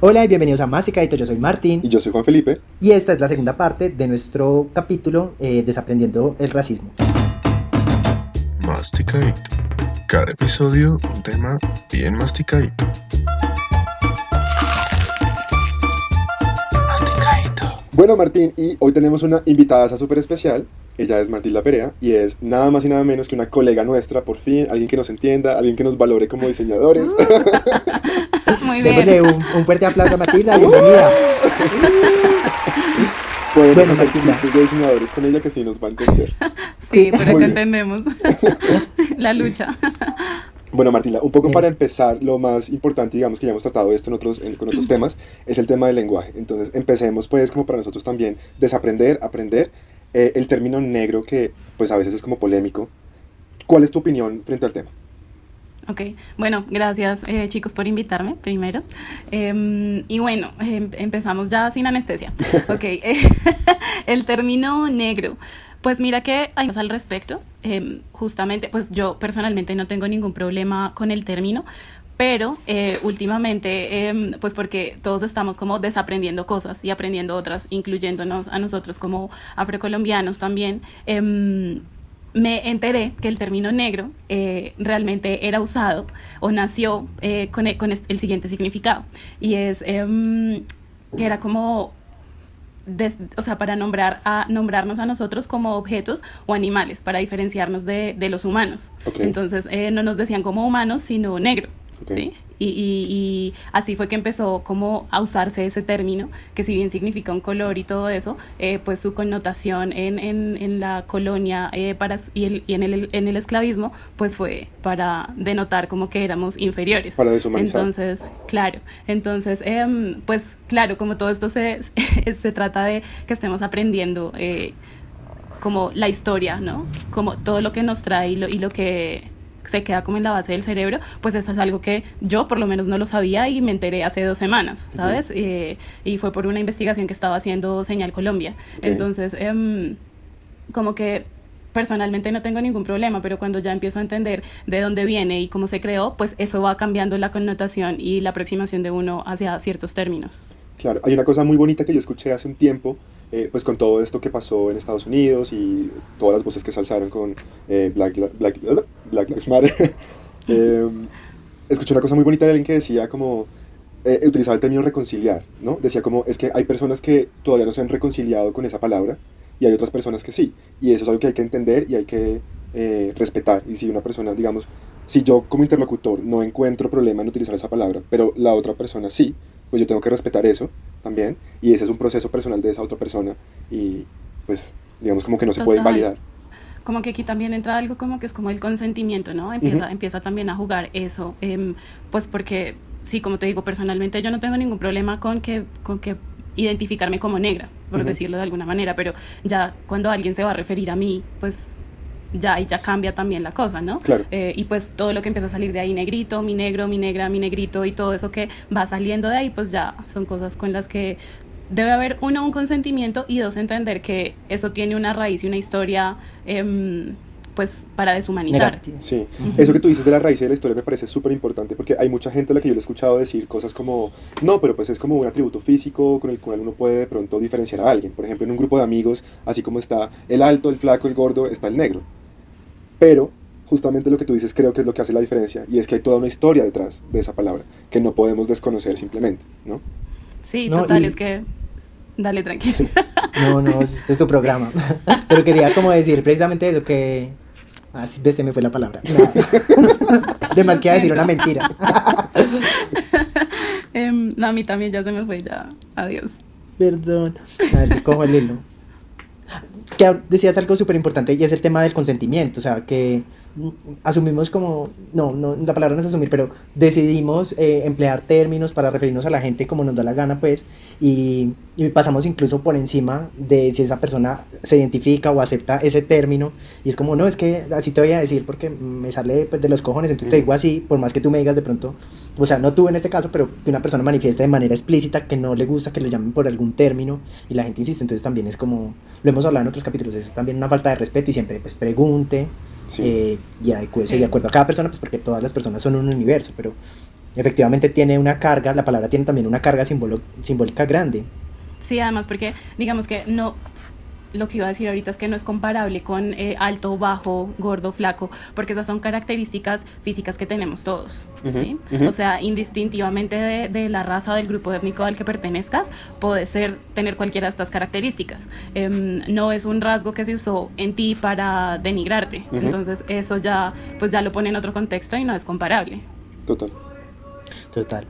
Hola y bienvenidos a Masticadito, yo soy Martín. Y yo soy Juan Felipe. Y esta es la segunda parte de nuestro capítulo eh, Desaprendiendo el Racismo. Masticadito. Cada episodio un tema bien masticadito. Bueno Martín, y hoy tenemos una invitada súper especial. Ella es Martín La Perea y es nada más y nada menos que una colega nuestra, por fin, alguien que nos entienda, alguien que nos valore como diseñadores. Muy bien. Démosle un, un fuerte aplauso a Matilda, bienvenida. Podemos Bueno, hacer chistes de diseñadores con ella que sí nos va a entender. Sí, pero que entendemos la lucha. Bueno, Martina, un poco Eh. para empezar, lo más importante, digamos que ya hemos tratado esto en otros, en- con otros temas, es el tema del lenguaje. Entonces, empecemos pues como para nosotros también desaprender, aprender eh, el término negro que pues a veces es como polémico. ¿Cuál es tu opinión frente al tema? Ok, bueno, gracias eh, chicos por invitarme primero. Em, y bueno, em- empezamos ya sin anestesia. Ok, eh, el término negro. Pues mira que hay cosas al respecto. Em, justamente, pues yo personalmente no tengo ningún problema con el término. Pero eh, últimamente, em, pues porque todos estamos como desaprendiendo cosas y aprendiendo otras, incluyéndonos a nosotros como afrocolombianos también, em, me enteré que el término negro eh, realmente era usado o nació eh, con, el, con el siguiente significado. Y es que era como, des- o sea, para nombrar a, nombrarnos a nosotros como objetos o animales, para diferenciarnos de, de los humanos. Entonces eh, no nos decían como humanos, sino negro. ¿Sí? Y, y- y así fue que empezó como a usarse ese término, que si bien significa un color y todo eso, eh, pues su connotación en, en, en la colonia eh, para, y, el- y en, el, en el esclavismo, pues fue para denotar como que éramos inferiores. Para deshumanizar. Entonces, claro, entonces, em, pues claro, como todo esto se, se trata de que estemos aprendiendo eh, como la historia, ¿no? Como todo lo que nos trae y lo, y lo que se queda como en la base del cerebro, pues eso es algo que yo por lo menos no lo sabía y me enteré hace dos semanas, ¿sabes? Eh, y fue por una investigación que estaba haciendo Señal Colombia. Entonces, em, como que personalmente no tengo ningún problema, pero cuando ya empiezo a entender de dónde viene y cómo se creó, pues eso va cambiando la connotación y la aproximación de uno hacia ciertos términos. Claro, hay una cosa muy bonita que yo escuché hace un tiempo, eh, pues con todo esto que pasó en Estados Unidos y todas las voces que se alzaron con eh, Black, Black, Black Lives Matter. Eh, escuché una cosa muy bonita de alguien que decía como, eh, utilizaba el término reconciliar, ¿no? Decía como, es que hay personas que todavía no se han reconciliado con esa palabra y hay otras personas que sí. Y eso es algo que hay que entender y hay que eh, respetar. Y si una persona, digamos, si yo como interlocutor no encuentro problema en utilizar esa palabra, pero la otra persona sí, pues yo tengo que respetar eso también. Y ese es un proceso personal de esa otra persona y pues digamos como que no se puede invalidar. como que aquí también entra algo como que es como el consentimiento, ¿no? Empieza, Ujú. empieza también a jugar eso, em, pues porque, sí, como te digo, personalmente yo no tengo ningún problema con que, con que identificarme como negra, por Ujú. decirlo de alguna manera, pero ya cuando alguien se va a referir a mí, pues ya ahí ya cambia también la cosa, ¿no? Claro. Eh, y pues todo lo que empieza a salir de ahí, negrito, mi negro, mi negra, mi negrito y todo eso que va saliendo de ahí, pues ya son cosas con las que debe haber uno un consentimiento y dos entender que eso tiene una raíz y una historia em, pues para deshumanizar. Negativo. Sí, eso que tú dices de la raíz de la historia me parece súper importante porque hay mucha gente a la que yo le he escuchado decir cosas como, no, pero pues es como un atributo físico con el cual uno puede de pronto diferenciar a alguien. Por ejemplo, en un grupo de amigos, así como está el alto, el flaco, el gordo, está el negro. Pero justamente lo que tú dices creo que es lo que hace la diferencia y es que hay toda una historia detrás de esa palabra que no podemos desconocer simplemente, ¿no? Sí, No, total, y- es que dale tranquilo. No, no, este es tu programa. Pero quería como decir precisamente eso que... Ah, sí, ves, se me fue la palabra. De más que iba a decir una mentira. Em, no, a mí también ya se me fue, ya, adiós. Perdón. A ver si cojo el hilo. Que decías algo súper importante y es el tema del consentimiento. O sea, que asumimos como. No, no, la palabra no es asumir, pero decidimos eh, emplear términos para referirnos a la gente como nos da la gana, pues. Y, y pasamos incluso por encima de si esa persona se identifica o acepta ese término. Y es como, no, es que así te voy a decir porque me sale pues, de los cojones, entonces te digo así, por más que tú me digas de pronto o sea, no tú en este caso, pero que una persona manifiesta de manera explícita que no le gusta que le llamen por algún término y la gente insiste, entonces también es como, lo hemos hablado en otros capítulos, eso es también una falta de respeto y siempre pues pregunte Sí. eh, y adecúese Sí. de acuerdo a cada persona, pues porque todas las personas son un universo, pero efectivamente tiene una carga, la palabra tiene también una carga simbólica grande. Sí, además porque digamos que no, lo que iba a decir ahorita es que no es comparable con eh, alto, bajo, gordo, flaco, porque esas son características físicas que tenemos todos. O sea, indistintivamente de, de la raza o del grupo étnico al que pertenezcas, puede ser tener cualquiera de estas características. Em, no es un rasgo que se usó en ti para denigrarte. Entonces, eso ya, pues ya lo pone en otro contexto y no es comparable. Total. Total.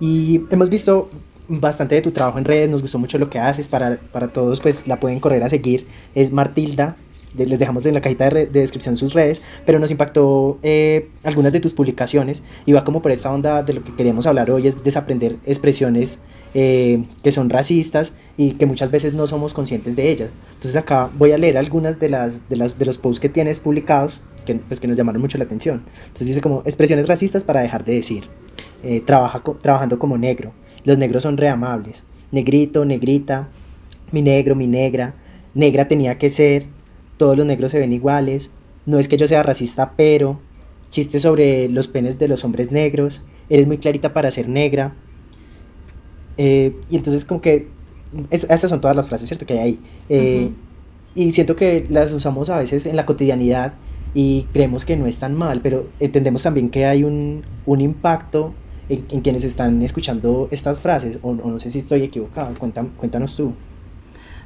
Y hemos visto bastante de tu trabajo en redes, nos gustó mucho lo que haces, para, para todos pues la pueden correr a seguir, es Martilda, les dejamos en la cajita de, re- de descripción sus redes, pero nos impactó eh, algunas de tus publicaciones y va como por esta onda de lo que queríamos hablar hoy, es desaprender expresiones eh, que son racistas y que muchas veces no somos conscientes de ellas. Entonces acá voy a leer algunas de, las, de, las, de los posts que tienes publicados que, pues, que nos llamaron mucho la atención. Entonces dice como expresiones racistas para dejar de decir. Eh, trabaja co- trabajando como negro. Los negros son reamables. Negrito, negrita, mi negro, mi negra. Negra tenía que ser. Todos los negros se ven iguales. No es que yo sea racista, pero. Chistes sobre los penes de los hombres negros. Eres muy clarita para ser negra. Eh, y entonces como que... es- estas son todas las frases, ¿cierto? Que hay ahí. Eh. Y siento que las usamos a veces en la cotidianidad y creemos que no es tan mal, pero entendemos también que hay un, un impacto en, en quienes están escuchando estas frases, o, o no sé si estoy equivocado, Cuéntam- cuéntanos tú.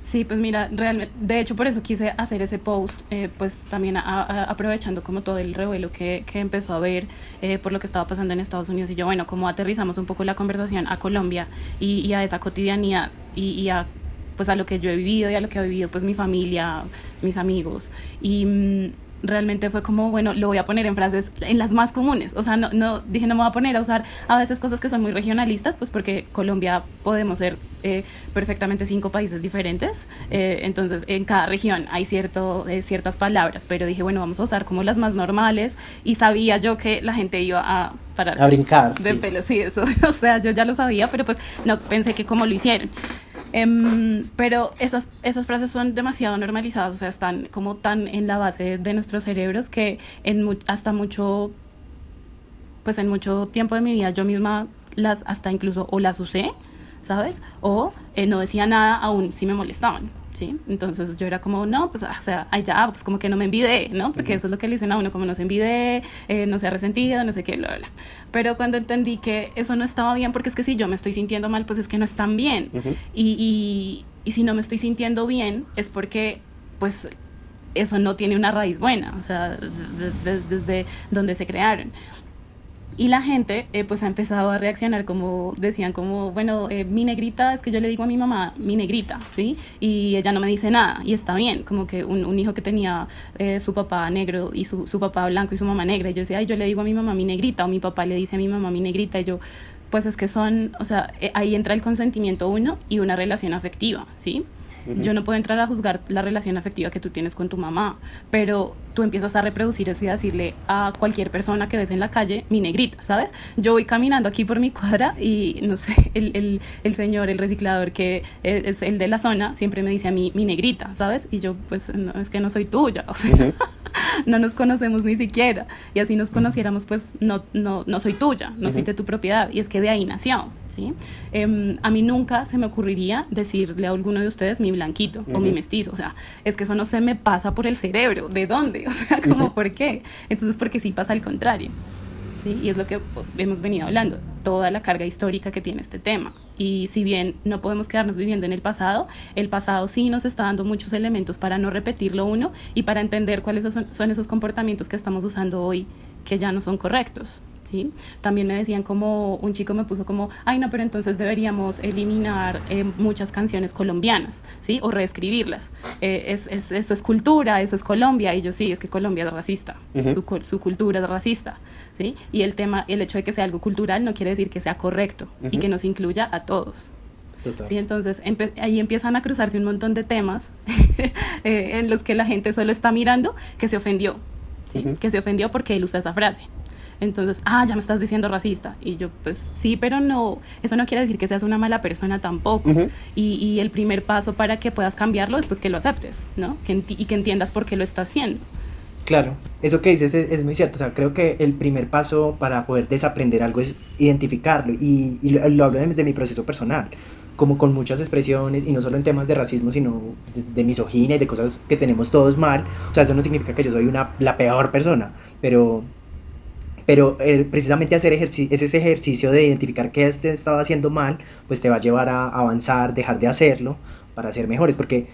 Sí, pues mira, realmente, de hecho por eso quise hacer ese post, eh, pues también a- a- aprovechando como todo el revuelo que, que empezó a ver eh, por lo que estaba pasando en Estados Unidos y yo, bueno, como aterrizamos un poco la conversación a Colombia y, y a esa cotidianidad y, y a pues a lo que yo he vivido y a lo que ha vivido pues mi familia, mis amigos y mm, realmente fue como, bueno, lo voy a poner en frases, en las más comunes. O sea, no, no dije, no me voy a poner a usar a veces cosas que son muy regionalistas, pues porque Colombia podemos ser eh, perfectamente cinco países diferentes. eh, entonces, en cada región hay cierto, eh, ciertas palabras, pero dije, bueno, vamos a usar como las más normales. Y sabía yo que la gente iba a pararse A brincar. de sí. pelo, sí, eso. O sea, yo ya lo sabía, pero pues no pensé que como lo hicieron. Em, pero esas, esas frases son demasiado normalizadas, o sea, están como tan en la base de nuestros cerebros que en mu- hasta mucho, pues en mucho tiempo de mi vida yo misma las hasta incluso o las usé, ¿sabes? O eh, no decía nada aún si me molestaban, ¿sí? Entonces yo era como, no, pues, o sea, ya, pues como que no me envidé, ¿no? Porque eso es lo que le dicen a uno, como no se envidé, eh, no se ha resentido, no sé qué, bla, bla, bla. Pero cuando entendí que eso no estaba bien, porque es que si yo me estoy sintiendo mal, pues es que no están bien. Ujú. Y, y, y si no me estoy sintiendo bien, es porque, pues, eso no tiene una raíz buena, o sea, de- de- desde donde se crearon. Y la gente, eh, pues, ha empezado a reaccionar como, decían como, bueno, eh, mi negrita, es que yo le digo a mi mamá, mi negrita, ¿sí? Y ella no me dice nada, y está bien, como que un, un hijo que tenía eh, su papá negro y su, su papá blanco y su mamá negra, y yo decía, ay, yo le digo a mi mamá mi negrita, o mi papá le dice a mi mamá mi negrita, y yo, pues es que son, o sea, eh, ahí entra el consentimiento uno y una relación afectiva, ¿sí? Yo no puedo entrar a juzgar la relación afectiva que tú tienes con tu mamá, pero tú empiezas a reproducir eso y a decirle a cualquier persona que ves en la calle, mi negrita, ¿sabes? Yo voy caminando aquí por mi cuadra y, no sé, el, el, el señor, el reciclador que es, es el de la zona, siempre me dice a mí, mi negrita, ¿sabes? Y yo, pues, no, es que no soy tuya, o sea, no nos conocemos ni siquiera. Y así nos conociéramos, pues no, no, no soy tuya, no soy Ujú. de tu propiedad. Y es que de ahí nació, ¿sí? Em, a mí nunca se me ocurriría decirle a alguno de ustedes mi blanquito o mi mestizo. O sea, es que eso no se me pasa por el cerebro. ¿De dónde? O sea, como, ¿por qué? Entonces, porque sí pasa al contrario. ¿sí? Y es lo que hemos venido hablando, toda la carga histórica que tiene este tema. Y si bien no podemos quedarnos viviendo en el pasado, el pasado sí nos está dando muchos elementos para no repetirlo uno y para entender cuáles son, son esos comportamientos que estamos usando hoy que ya no son correctos. ¿Sí? También me decían como, un chico me puso como, ay no, pero entonces deberíamos eliminar eh, muchas canciones colombianas, ¿sí? O reescribirlas. Eh, es, es- eso es cultura, eso es Colombia. Y yo sí, es que Colombia es racista, su, cul- su cultura es racista, ¿sí? Y el tema, el hecho de que sea algo cultural no quiere decir que sea correcto y que nos incluya a todos. Total. Sí, entonces ahí empiezan a cruzarse un montón de temas eh, en los que la gente solo está mirando que se ofendió, ¿sí? Que se ofendió porque él usa esa frase. Entonces, ah, ya me estás diciendo racista. Y yo, pues sí, pero no, eso no quiere decir que seas una mala persona tampoco. Ujú. y, y el primer paso para que puedas cambiarlo es pues que lo aceptes, ¿no? Que y que entiendas por qué lo está haciendo. Claro, eso que dices es, es muy cierto. O sea, creo que el primer paso para poder desaprender algo es identificarlo. Y, y lo, lo hablo desde mi proceso personal, como con muchas expresiones, y no solo en temas de racismo, sino de, de misoginia y de cosas que tenemos todos mal. O sea, eso no significa que yo soy una, la peor persona, pero, pero eh, precisamente hacer ese ejercicio de identificar qué has estado haciendo mal, pues te va a llevar a avanzar, dejar de hacerlo para ser mejores, porque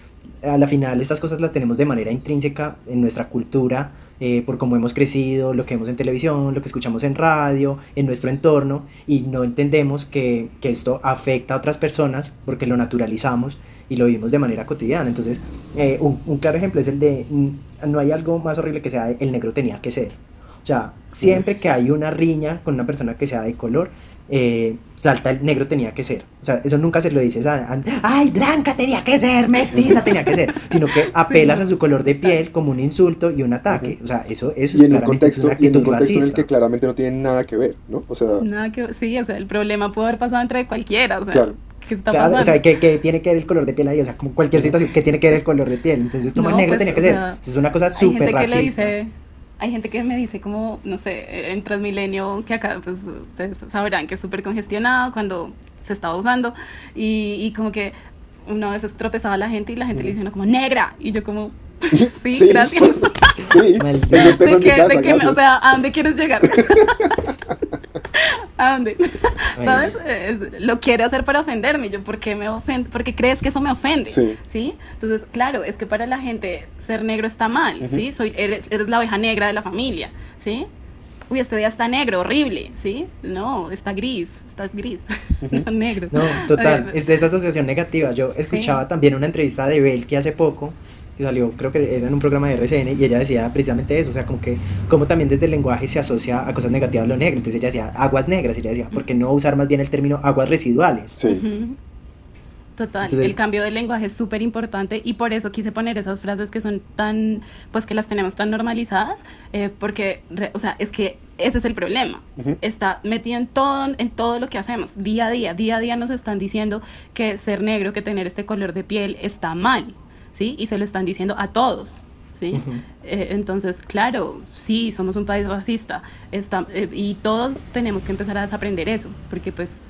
a la final estas cosas las tenemos de manera intrínseca en nuestra cultura, eh, por cómo hemos crecido, lo que vemos en televisión, lo que escuchamos en radio, en nuestro entorno, y no entendemos que, esto afecta a otras personas porque lo naturalizamos y lo vivimos de manera cotidiana. Entonces, eh, un, un claro ejemplo es el de, no hay algo más horrible que sea el negro tenía que ser. O sea, siempre que hay una riña con una persona que sea de color, eh, salta el negro tenía que ser. O sea, eso nunca se lo dices a, a- ay, blanca tenía que ser, mestiza tenía que ser, sino que apelas a su color de piel como un insulto y un ataque. O sea, eso, eso Y es en un claramente es contexto, una y en un actitud contexto en el racista. que claramente no tiene nada que ver, ¿no? O sea, Nada que, sí, o sea, el problema puede haber pasado entre cualquiera, o sea, Claro. ¿qué está Claro, pasando? o sea, que, que tiene que ver el color de piel ahí, o sea, como cualquier situación que tiene que ver el color de piel. Entonces, como No, el negro pues, tenía que o ser. sea, es una cosa hay súper gente que le racista. dice, hay gente que me dice como, no sé, en Transmilenio, que acá pues ustedes sabrán que es súper congestionado cuando se estaba usando y, y como que una vez tropezaba la gente y la gente le dice uno como negra y yo como sí, Sí. gracias sí, tengo espejo ¿De en mi qué, casa, de qué me- gracias. o sea a dónde quieres llegar a dónde sabes Es- lo quiere hacer para ofenderme. Yo por qué me ofende porque crees que eso me ofende Sí. entonces claro es que para la gente ser negro está mal sí soy eres, eres la oveja negra de la familia sí uy este día está negro horrible sí no está gris estás gris. No negro. No, total, Oye, es esa asociación negativa. Yo escuchaba también una entrevista de Belki hace poco, que salió, creo que era en un programa de RCN, y ella decía precisamente eso, o sea, como que, como también desde el lenguaje se asocia a cosas negativas lo negro. Entonces ella decía aguas negras, y ella decía, ¿por qué no usar más bien el término aguas residuales? Sí. Total, Entonces- el cambio del lenguaje es súper importante y por eso quise poner esas frases que son tan, pues que las tenemos tan normalizadas, eh, porque, re- o sea, es que ese es el problema. Está metido en todo, en todo lo que hacemos, día a día, día a día nos están diciendo que ser negro, que tener este color de piel está mal, ¿sí? Y se lo están diciendo a todos. ¿Sí? Ujú. Eh, entonces, claro, sí, somos un país racista está, eh, y todos tenemos que empezar a desaprender eso, porque pues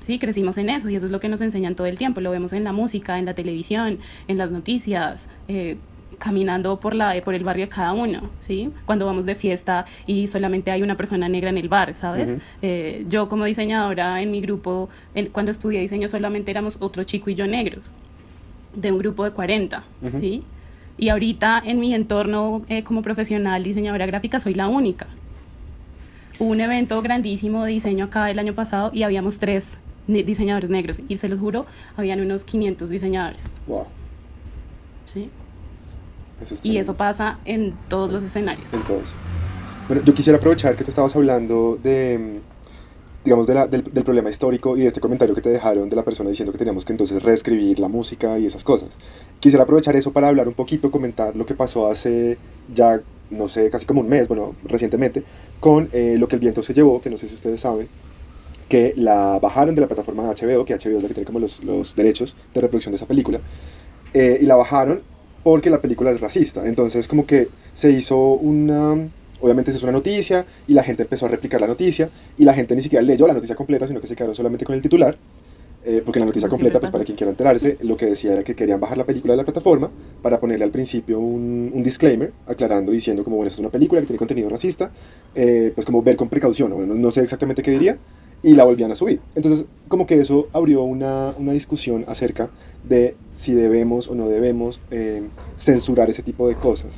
sí, crecimos en eso y eso es lo que nos enseñan todo el tiempo, lo vemos en la música, en la televisión, en las noticias, eh, caminando por, la, por el barrio de cada uno, ¿sí? Cuando vamos de fiesta y solamente hay una persona negra en el bar, ¿sabes? Ujú. Eh, yo como diseñadora en mi grupo, en- cuando estudié diseño solamente éramos otro chico y yo negros, de un grupo de 40, Ujú. ¿sí? Y ahorita en mi entorno eh, como profesional diseñadora gráfica soy la única. Hubo un evento grandísimo de diseño acá el año pasado y habíamos tres ne- diseñadores negros y se los juro, habían unos 500 diseñadores. Wow. ¿sí? Eso Y eso pasa en todos los escenarios. En todos. Bueno, yo quisiera aprovechar que tú estabas hablando de, digamos, de la- del, del problema histórico y de este comentario que te dejaron de la persona diciendo que teníamos que entonces reescribir la música y esas cosas. Quisiera aprovechar eso para hablar un poquito, comentar lo que pasó hace ya, no sé, casi como un mes, bueno, recientemente, con eh, lo que el viento se llevó, que no sé si ustedes saben, que la bajaron de la plataforma de HBO, que HBO es la que tiene como los, los derechos de reproducción de esa película, eh, y la bajaron porque la película es racista. Entonces como que se hizo una... Obviamente se hizo una noticia y la gente empezó a replicar la noticia y la gente ni siquiera leyó la noticia completa, sino que se quedaron solamente con el titular. eh, porque la noticia completa, pues para quien quiera enterarse, lo que decía era que querían bajar la película de la plataforma para ponerle al principio un, un disclaimer, aclarando, diciendo como, bueno, esta es una película que tiene contenido racista, eh, pues como ver con precaución, bueno, no, no sé exactamente qué diría, y la volvían a subir. Entonces, como que eso abrió una, una discusión acerca de si debemos o no debemos eh, censurar ese tipo de cosas.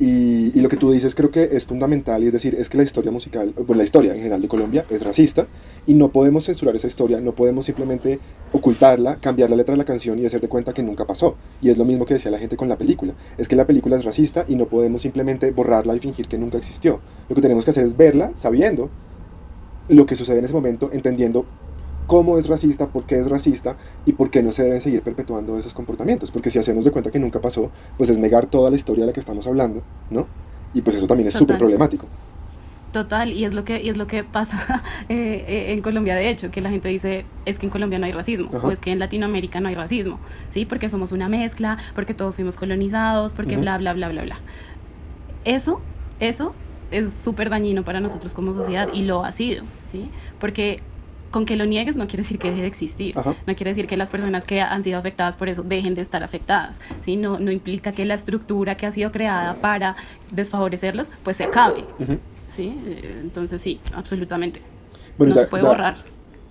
Y, lo que tú dices creo que es fundamental, y es decir, es que la historia musical, pues la historia en general de Colombia es racista y no podemos censurar esa historia, no podemos simplemente ocultarla, cambiar la letra de la canción y hacer de cuenta que nunca pasó. Y es lo mismo que decía la gente con la película, es que la película es racista y no podemos simplemente borrarla y fingir que nunca existió. Lo que tenemos que hacer es verla sabiendo lo que sucede en ese momento, entendiendo cómo es racista, por qué es racista y por qué no se deben seguir perpetuando esos comportamientos. Porque si hacemos de cuenta que nunca pasó, pues es negar toda la historia de la que estamos hablando, ¿no? Y pues eso también es súper problemático. Total, y es lo que, y es lo que pasa eh, eh, en Colombia, de hecho, que la gente dice, es que en Colombia no hay racismo, Ajá. o es que en Latinoamérica no hay racismo, ¿sí? Porque somos una mezcla, porque todos fuimos colonizados, porque Ujú. bla, bla, bla, bla, bla. eso, eso es súper dañino para nosotros como sociedad y lo ha sido, ¿sí? Porque con que lo niegues no quiere decir que deje de existir, Ajá. no quiere decir que las personas que han sido afectadas por eso dejen de estar afectadas, ¿sí? No, no implica que la estructura que ha sido creada para desfavorecerlos, pues se acabe. ¿sí? Eh, Entonces sí, absolutamente. Bueno, no ya- se puede ya- borrar.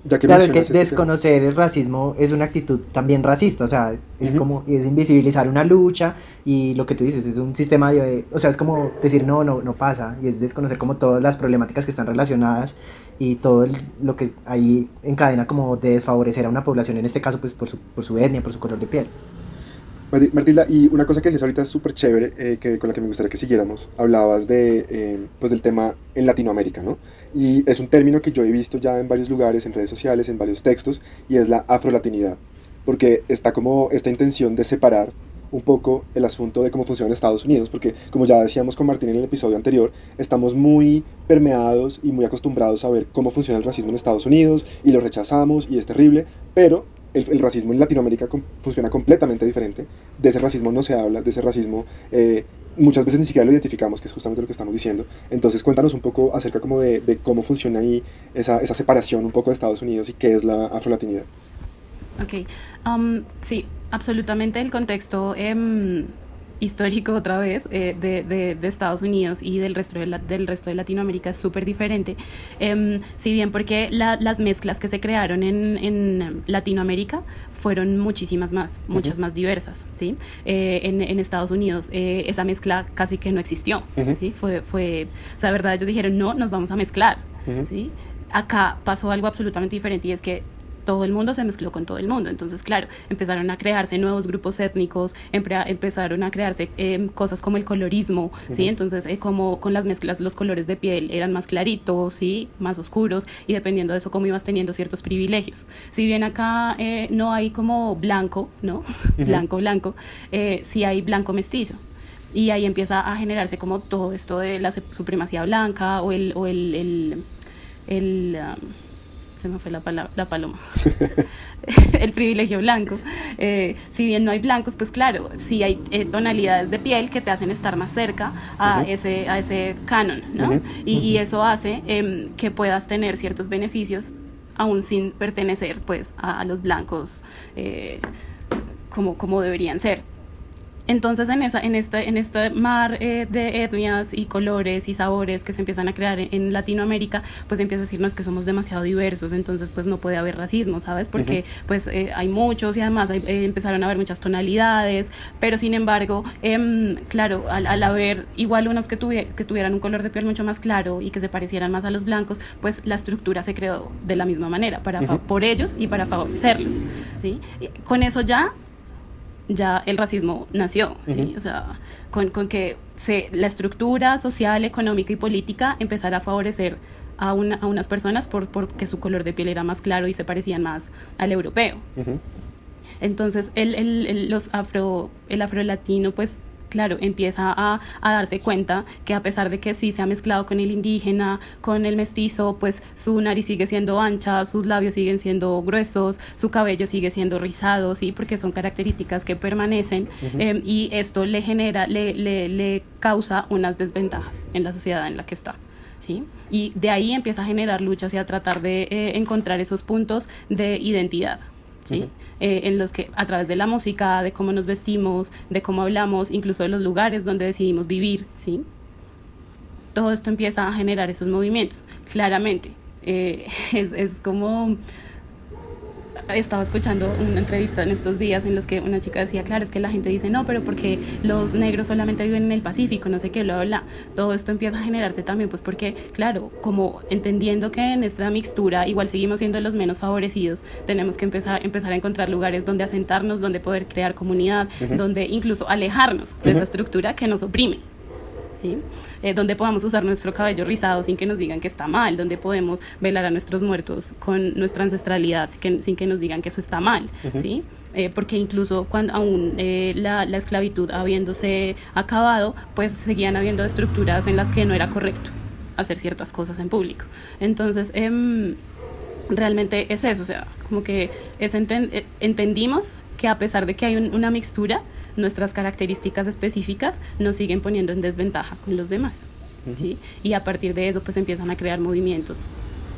Ya que Claro, es que tema- desconocer el racismo es una actitud también racista, o sea, es Ujú. como, es invisibilizar una lucha y lo que tú dices es un sistema de, o sea, es como decir no, no, no pasa y es desconocer como todas las problemáticas que están relacionadas y todo el- lo que ahí encadena como de desfavorecer a una población, en este caso pues por su, por su etnia, por su color de piel. Marti- Martilda, y una cosa que decías ahorita súper chévere, eh, que, con la que me gustaría que siguiéramos, hablabas de, eh, pues del tema en Latinoamérica, ¿no? Y es un término que yo he visto ya en varios lugares, en redes sociales, en varios textos, y es la afrolatinidad, porque está como esta intención de separar un poco el asunto de cómo funciona Estados Unidos, porque como ya decíamos con Martín en el episodio anterior, estamos muy permeados y muy acostumbrados a ver cómo funciona el racismo en Estados Unidos y lo rechazamos y es terrible, pero el, racismo en Latinoamérica funciona completamente diferente. De ese racismo no se habla, de ese racismo eh, muchas veces ni siquiera lo identificamos, que es justamente lo que estamos diciendo. Entonces cuéntanos un poco acerca como de, de cómo funciona ahí esa, esa separación un poco de Estados Unidos y qué es la afrolatinidad. Ok, um, sí, absolutamente el contexto em, histórico otra vez eh, de, de- de Estados Unidos y del resto de, la- del resto de Latinoamérica es súper diferente. Em, si bien porque la- las mezclas que se crearon en, en Latinoamérica fueron muchísimas más, muchas más diversas, ¿sí? Eh, en, en Estados Unidos eh, esa mezcla casi que no existió, Ujú. ¿sí? Fue, fue, o sea, la verdad ellos dijeron, no, nos vamos a mezclar, Ujú. ¿sí? Acá pasó algo absolutamente diferente y es que todo el mundo se mezcló con todo el mundo. Entonces, claro, empezaron a crearse nuevos grupos étnicos, empezaron a crearse eh, cosas como el colorismo, ¿sí? Entonces, eh, como con las mezclas, los colores de piel eran más claritos, ¿sí? Más oscuros, y dependiendo de eso, cómo ibas teniendo ciertos privilegios. Si bien acá eh, no hay como blanco, ¿no? Blanco, blanco, eh, sí hay blanco mestizo. Y ahí empieza a generarse como todo esto de la supremacía blanca o el, o el, el, el, um, se me fue la, pala- la paloma, el privilegio blanco. Eh, si bien no hay blancos, pues claro, sí hay eh, tonalidades de piel que te hacen estar más cerca a, ese, a ese canon, ¿no? Y eso hace em, que puedas tener ciertos beneficios aún sin pertenecer pues a, a los blancos eh, como, como deberían ser. Entonces en, esa, en, este, en este mar eh, de etnias y colores y sabores que se empiezan a crear en, en Latinoamérica, pues empieza a decirnos que somos demasiado diversos, entonces pues no puede haber racismo, ¿sabes? Porque pues eh, hay muchos y además hay- eh, empezaron a haber muchas tonalidades, pero sin embargo, em, claro, al, al haber igual unos que, que tuvieran un color de piel mucho más claro y que se parecieran más a los blancos, pues la estructura se creó de la misma manera, para, por ellos y para favorecerlos, ¿sí? Y con eso ya ya el racismo nació. O sea, con, con que se, la estructura social, económica y política empezara a favorecer a, una- a unas personas por, porque su color de piel era más claro y se parecían más al europeo. Entonces, el, el, el- los afro, el afrolatino, pues, claro, empieza a, a darse cuenta que a pesar de que sí se ha mezclado con el indígena, con el mestizo, pues su nariz sigue siendo ancha, sus labios siguen siendo gruesos, su cabello sigue siendo rizado, sí, porque son características que permanecen em, y esto le genera, le, le, le causa unas desventajas en la sociedad en la que está. ¿Sí? Y de ahí empieza a generar luchas y a tratar de eh, encontrar esos puntos de identidad. ¿Sí? Eh, en los que a través de la música, de cómo nos vestimos, de cómo hablamos, incluso de los lugares donde decidimos vivir, ¿sí? Todo esto empieza a generar esos movimientos, claramente. Eh, es, es como... Estaba escuchando una entrevista en estos días en los que una chica decía, claro, es que la gente dice, no, pero porque los negros solamente viven en el Pacífico, no sé qué, bla, bla. Todo esto empieza a generarse también, pues porque, claro, como entendiendo que en esta mixtura igual seguimos siendo los menos favorecidos, tenemos que empezar, empezar a encontrar lugares donde asentarnos, donde poder crear comunidad, donde incluso alejarnos de Ujú. esa estructura que nos oprime. ¿sí? Eh, donde podamos usar nuestro cabello rizado sin que nos digan que está mal, donde podemos velar a nuestros muertos con nuestra ancestralidad sin que, sin que nos digan que eso está mal, Ujú. ¿sí? Eh, porque incluso cuando aún eh, la, la esclavitud habiéndose acabado, pues seguían habiendo estructuras en las que no era correcto hacer ciertas cosas en público. Entonces, em, realmente es eso, o sea, como que es enten- eh, entendimos que a pesar de que hay un- una mixtura, nuestras características específicas nos siguen poniendo en desventaja con los demás. ¿sí? Y a partir de eso pues empiezan a crear movimientos.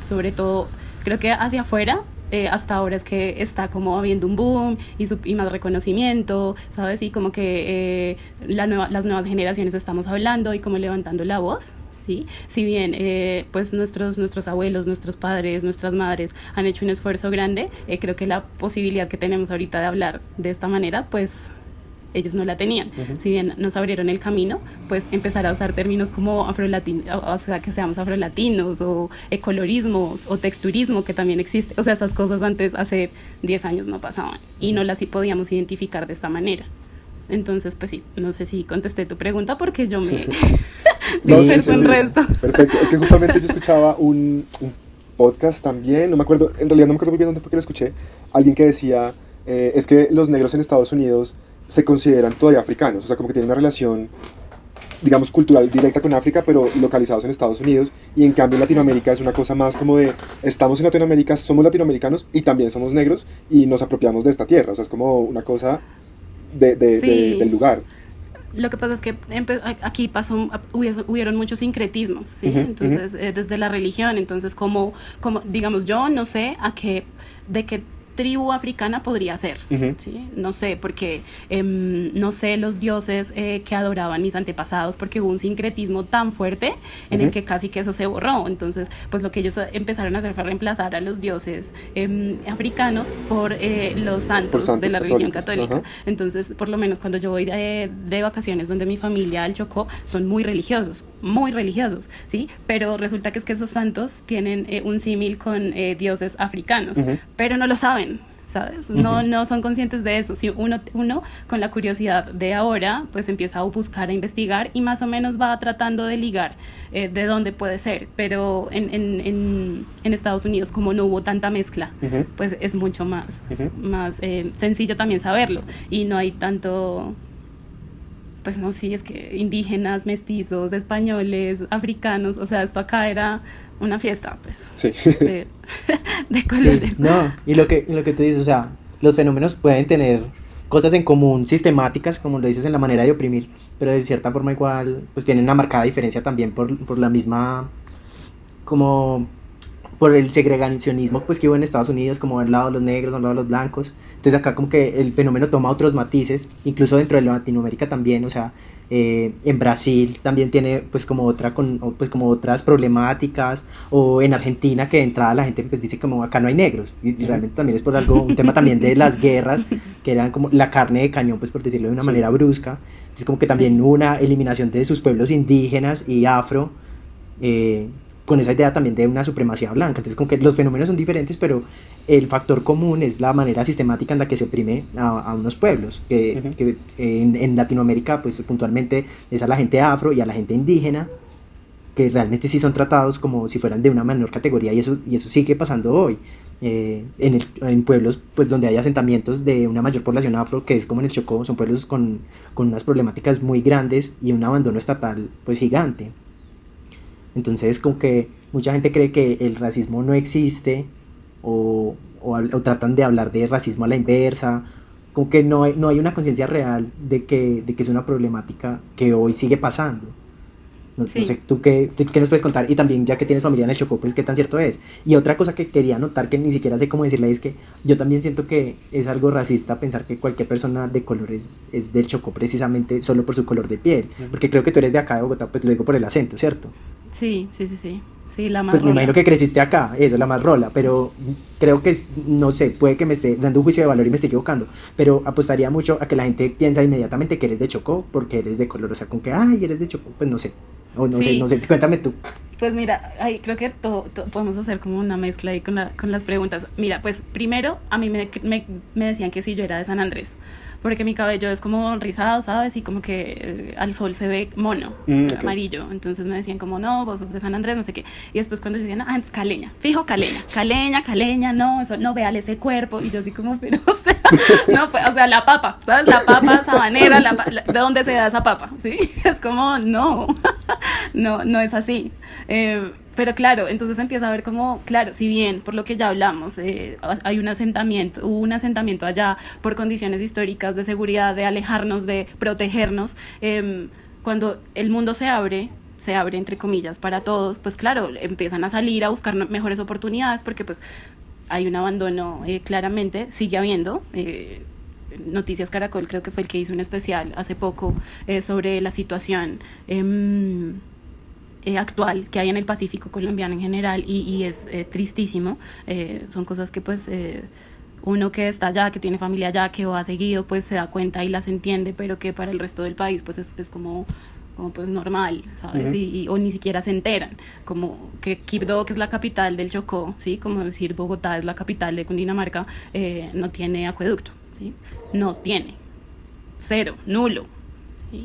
Sobre todo, creo que hacia afuera eh, hasta ahora es que está como habiendo un boom y, y más reconocimiento, ¿sabes? Y como que eh, la nueva, las nuevas generaciones estamos hablando y como levantando la voz. ¿Sí? Si bien eh, pues nuestros, nuestros abuelos, nuestros padres, nuestras madres han hecho un esfuerzo grande, creo que la posibilidad que tenemos ahorita de hablar de esta manera, pues ellos no la tenían. Si bien nos abrieron el camino, pues empezar a usar términos como afrolatinos, o sea, que seamos afrolatinos o ecolorismos o texturismo que también existe. O sea, esas cosas antes, hace 10 años no pasaban y no las podíamos identificar de esta manera. Entonces, pues sí, no sé si contesté tu pregunta porque yo me no, sí, sí, resto. Perfecto, es que justamente yo escuchaba un, un, podcast también, no me acuerdo, en realidad no me acuerdo muy bien dónde fue que lo escuché, alguien que decía, eh, es que los negros en Estados Unidos se consideran todavía africanos, o sea, como que tienen una relación, digamos, cultural directa con África, pero localizados en Estados Unidos, y en cambio Latinoamérica es una cosa más como de, estamos en Latinoamérica, somos latinoamericanos y también somos negros y nos apropiamos de esta tierra, o sea, es como una cosa de, de, del lugar. Lo que pasa es que aquí pasó, hubieron muchos sincretismos, ¿sí? entonces, eh, desde la religión, entonces, como, como, digamos, yo no sé a qué, de qué tribu africana podría ser, ¿sí? No sé, porque em, no sé los dioses eh, que adoraban mis antepasados, porque hubo un sincretismo tan fuerte en el que casi que eso se borró. Entonces, pues lo que ellos empezaron a hacer fue reemplazar a los dioses em, africanos por eh, los santos, de la religión católica. Entonces, por lo menos cuando yo voy de, de, vacaciones donde mi familia al Chocó, son muy religiosos, muy religiosos, ¿sí? Pero resulta que es que esos santos tienen eh, un símil con dioses africanos, pero no lo saben. ¿Sabes? No, no son conscientes de eso. Si uno, uno con la curiosidad de ahora, pues empieza a buscar, a investigar y más o menos va tratando de ligar eh, de dónde puede ser. Pero en, en, en, en, Estados Unidos, como no hubo tanta mezcla, pues es mucho más, más eh, sencillo también saberlo. Y no hay tanto pues no, sí, es que indígenas, mestizos, españoles, africanos, o sea, esto acá era una fiesta, pues. Sí. De, colores. no, y lo, que, lo que tú dices, o sea, los fenómenos pueden tener cosas en común sistemáticas, como lo dices en la manera de oprimir, pero de cierta forma igual, pues tienen una marcada diferencia también por, por la misma, como por el segregacionismo pues que hubo en Estados Unidos, como al lado de los negros, al lado de los blancos. Entonces acá como que el fenómeno toma otros matices, incluso dentro de Latinoamérica también, o sea, eh, en Brasil también tiene pues como otra con pues como otras problemáticas o en Argentina que de entrada la gente pues dice como acá no hay negros y, realmente también es por algo un tema también de las guerras que eran como la carne de cañón pues por decirlo de una manera brusca. Es como que también una eliminación de sus pueblos indígenas y afro eh, con esa idea también de una supremacía blanca. Entonces, como que los fenómenos son diferentes, pero el factor común es la manera sistemática en la que se oprime a, unos pueblos, que, que en, en, Latinoamérica, pues puntualmente es a la gente afro y a la gente indígena, que realmente sí son tratados como si fueran de una menor categoría, y eso, y eso sigue pasando hoy. Eh, en, el, en, pueblos pues donde hay asentamientos de una mayor población afro que es como en el Chocó son pueblos con, con unas problemáticas muy grandes y un abandono estatal pues gigante entonces, como que mucha gente cree que el racismo no existe o, o, tratan de hablar de racismo a la inversa, como que no hay, no hay una conciencia real de que, de que es una problemática que hoy sigue pasando. No, sé, ¿tú qué, qué, nos puedes contar? Y también, ya que tienes familia en el Chocó, pues qué tan cierto es. Y otra cosa que quería notar, que ni siquiera sé cómo decirle, es que yo también siento que es algo racista pensar que cualquier persona de color es, es del Chocó precisamente solo por su color de piel. Porque creo que tú eres de acá de Bogotá, pues lo digo por el acento, ¿cierto? Sí, sí, sí, sí. Sí, la más Pues me imagino que creciste acá, eso, la más rola, pero creo que, no sé, puede que me esté dando un juicio de valor y me esté equivocando, pero apostaría mucho a que la gente piensa inmediatamente que eres de Chocó porque eres de color, o sea, con que, ay, eres de Chocó, pues no sé, o no sé, no sé, cuéntame tú. Pues mira, ahí creo que todo, podemos hacer como una mezcla ahí con, la, con las preguntas. Mira, pues primero a mí me, me, me decían que sí, yo era de San Andrés porque mi cabello es como rizado, ¿sabes? Y como que eh, al sol se ve mono, mm, amarillo. Entonces me decían como, no, vos sos de San Andrés, no sé qué. Y después cuando decían, ah, es caleña, fijo caleña, caleña, caleña, no, eso, no, véale ese cuerpo. Y yo así como, pero, o sea, no, pues, o sea, la papa, ¿sabes? La papa sabanera, la, ¿de dónde se da esa papa? ¿Sí? Es como, no, no, no es así. Eh, pero claro, entonces empieza a ver como, claro, si bien por lo que ya hablamos, eh, hay un asentamiento, hubo un asentamiento allá por condiciones históricas de seguridad, de alejarnos, de protegernos, em, cuando el mundo se abre, se abre entre comillas para todos, pues claro, empiezan a salir a buscar mejores oportunidades porque pues hay un abandono eh, claramente, sigue habiendo. Eh, Noticias Caracol creo que fue el que hizo un especial hace poco sobre la situación. Eh, actual que hay en el Pacífico colombiano en general y, es eh, tristísimo. Eh, son cosas que pues uno que está allá, que tiene familia allá, que va seguido, pues se da cuenta y las entiende, pero que para el resto del país pues es, es como como pues normal, ¿sabes? y, o ni siquiera se enteran, como que Quibdó, que es la capital del Chocó, ¿sí? Como decir Bogotá es la capital de Cundinamarca, no tiene acueducto, ¿sí? No tiene, cero, nulo,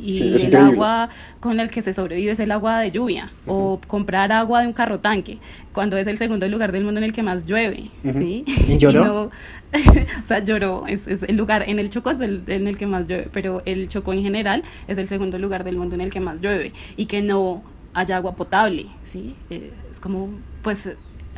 y el agua con el que se sobrevive es el agua de lluvia o comprar agua de un carro tanque cuando es el segundo lugar del mundo en el que más llueve ¿sí? lloró? o sea lloró es, es, el lugar en el Chocó es el, en el que más llueve pero el Chocó en general es el segundo lugar del mundo en el que más llueve y que no haya agua potable ¿sí? Eh, es como pues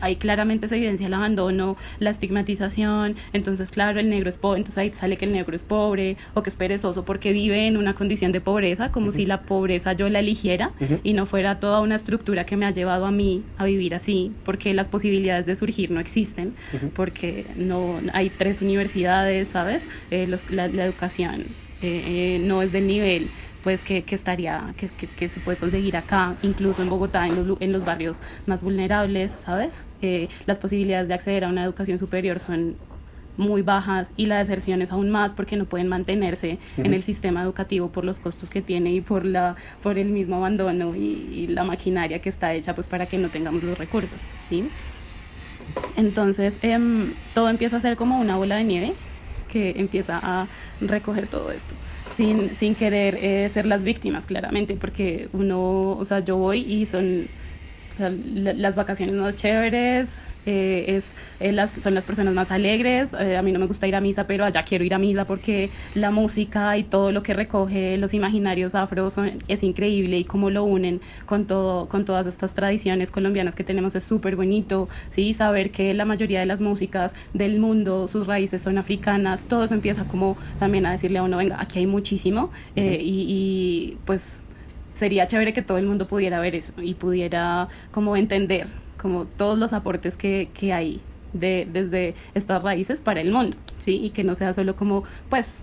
ahí claramente se evidencia el abandono, la estigmatización, entonces claro, el negro es pobre, entonces ahí sale que el negro es pobre o que es perezoso porque vive en una condición de pobreza, como si la pobreza yo la eligiera y no fuera toda una estructura que me ha llevado a mí a vivir así, porque las posibilidades de surgir no existen, porque no hay tres universidades, ¿sabes? Eh, la, educación eh, eh, no es del nivel pues que, que estaría, que, que, se puede conseguir acá, incluso en Bogotá, en los, en los barrios más vulnerables, ¿sabes? Eh, las posibilidades de acceder a una educación superior son muy bajas y la deserción es aún más porque no pueden mantenerse en el sistema educativo por los costos que tiene y por la por el mismo abandono y, la maquinaria que está hecha pues para que no tengamos los recursos ¿sí? entonces em, todo empieza a ser como una bola de nieve que empieza a recoger todo esto sin, sin querer eh, ser las víctimas, claramente, porque uno, o sea, yo voy y son las vacaciones más chéveres, eh, es, eh, las, son las personas más alegres. Eh, a mí no me gusta ir a misa, pero allá quiero ir a misa porque la música y todo lo que recoge los imaginarios afro es increíble y cómo lo unen con, todo, con todas estas tradiciones colombianas que tenemos es súper bonito. ¿sí? Saber que la mayoría de las músicas del mundo, sus raíces son africanas, todo eso empieza como también a decirle a uno, venga, aquí hay muchísimo y, y pues sería chévere que todo el mundo pudiera ver eso y pudiera como entender como todos los aportes que, que hay de, desde estas raíces para el mundo, ¿sí? Y que no sea solo como, pues,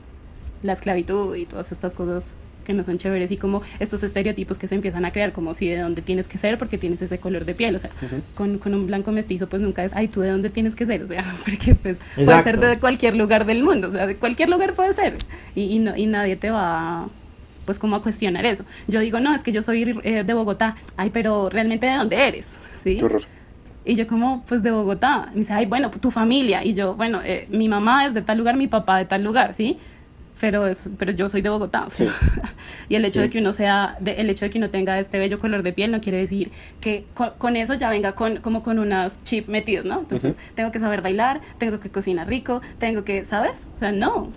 la esclavitud y todas estas cosas que no son chéveres y como estos estereotipos que se empiezan a crear, como si de dónde tienes que ser porque tienes ese color de piel, o sea, con, con, un blanco mestizo pues nunca es, ay, tú de dónde tienes que ser, o sea, porque pues puede ser de cualquier lugar del mundo, o sea, de cualquier lugar puede ser y, y, no, y nadie te va pues como a cuestionar eso. Yo digo, no, es que yo soy eh, de Bogotá, ay, pero realmente de dónde eres, ¿sí? Y yo como, pues de Bogotá. me dice, ay, bueno, tu familia. Y yo, bueno, eh, mi mamá es de tal lugar, mi papá de tal lugar, ¿sí? Pero, es, pero yo soy de Bogotá. y el hecho de que uno sea, el hecho de que uno tenga este bello color de piel no quiere decir que con, eso ya venga con, como con unas chips metidos, ¿no? Entonces, tengo que saber bailar, tengo que cocinar rico, tengo que, ¿sabes? O sea, no.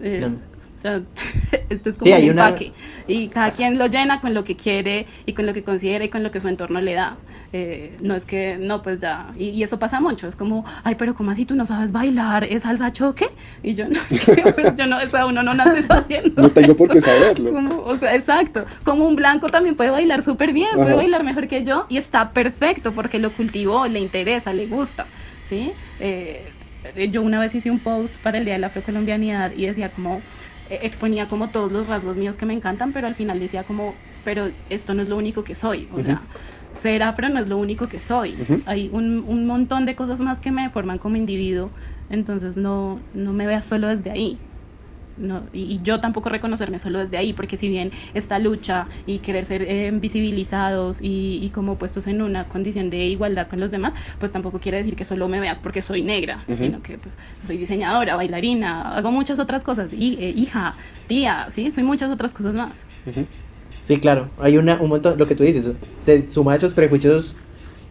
Eh, o sea, este es como un empaque. Y cada quien lo llena con lo que quiere y con lo que considera y con lo que su entorno le da. Eh, no es que, no, pues ya. Y, eso pasa mucho. Es como, ay, pero ¿cómo así tú no sabes bailar? ¿Es salsa choque? Y yo, no, es que pues, yo no, o sea, uno no nace sabiendo. no tengo por qué saberlo. o sea, exacto. Como un blanco también puede bailar súper bien, puede bailar mejor que yo y está perfecto porque lo cultivó, le interesa, le gusta. ¿Sí? Eh, yo una vez hice un post para el Día de la Afrocolombianidad y decía como exponía como todos los rasgos míos que me encantan, pero al final decía como, pero esto no es lo único que soy, o sea, ser afro no es lo único que soy, hay un, un, montón de cosas más que me forman como individuo, entonces no, no me veas solo desde ahí, no, y, yo tampoco reconocerme solo desde ahí, porque si bien esta lucha y querer ser eh, visibilizados y, y, como puestos en una condición de igualdad con los demás, pues tampoco quiere decir que solo me veas porque soy negra, sino que pues soy diseñadora, bailarina, hago muchas otras cosas, y, eh, hija, tía, sí, soy muchas otras cosas más. Sí, claro, hay una, un montón, lo que tú dices, se suma a esos prejuicios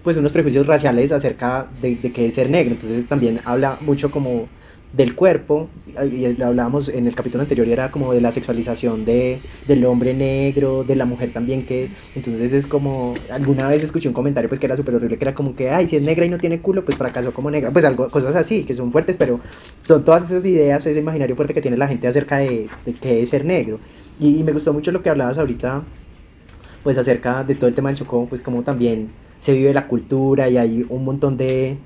pues unos prejuicios raciales acerca de, de que es ser negro, entonces también habla mucho como del cuerpo, y hablábamos en el capítulo anterior, era como de la sexualización de, del hombre negro, de la mujer también, que entonces es como, alguna vez escuché un comentario pues que era súper horrible, que era como que, ay, si es negra y no tiene culo, pues fracasó como negra, pues algo, cosas así, que son fuertes, pero son todas esas ideas, ese imaginario fuerte que tiene la gente acerca de, de qué es ser negro. Y, y me gustó mucho lo que hablabas ahorita, pues acerca de todo el tema del Chocó, pues como también se vive la cultura y hay un montón de,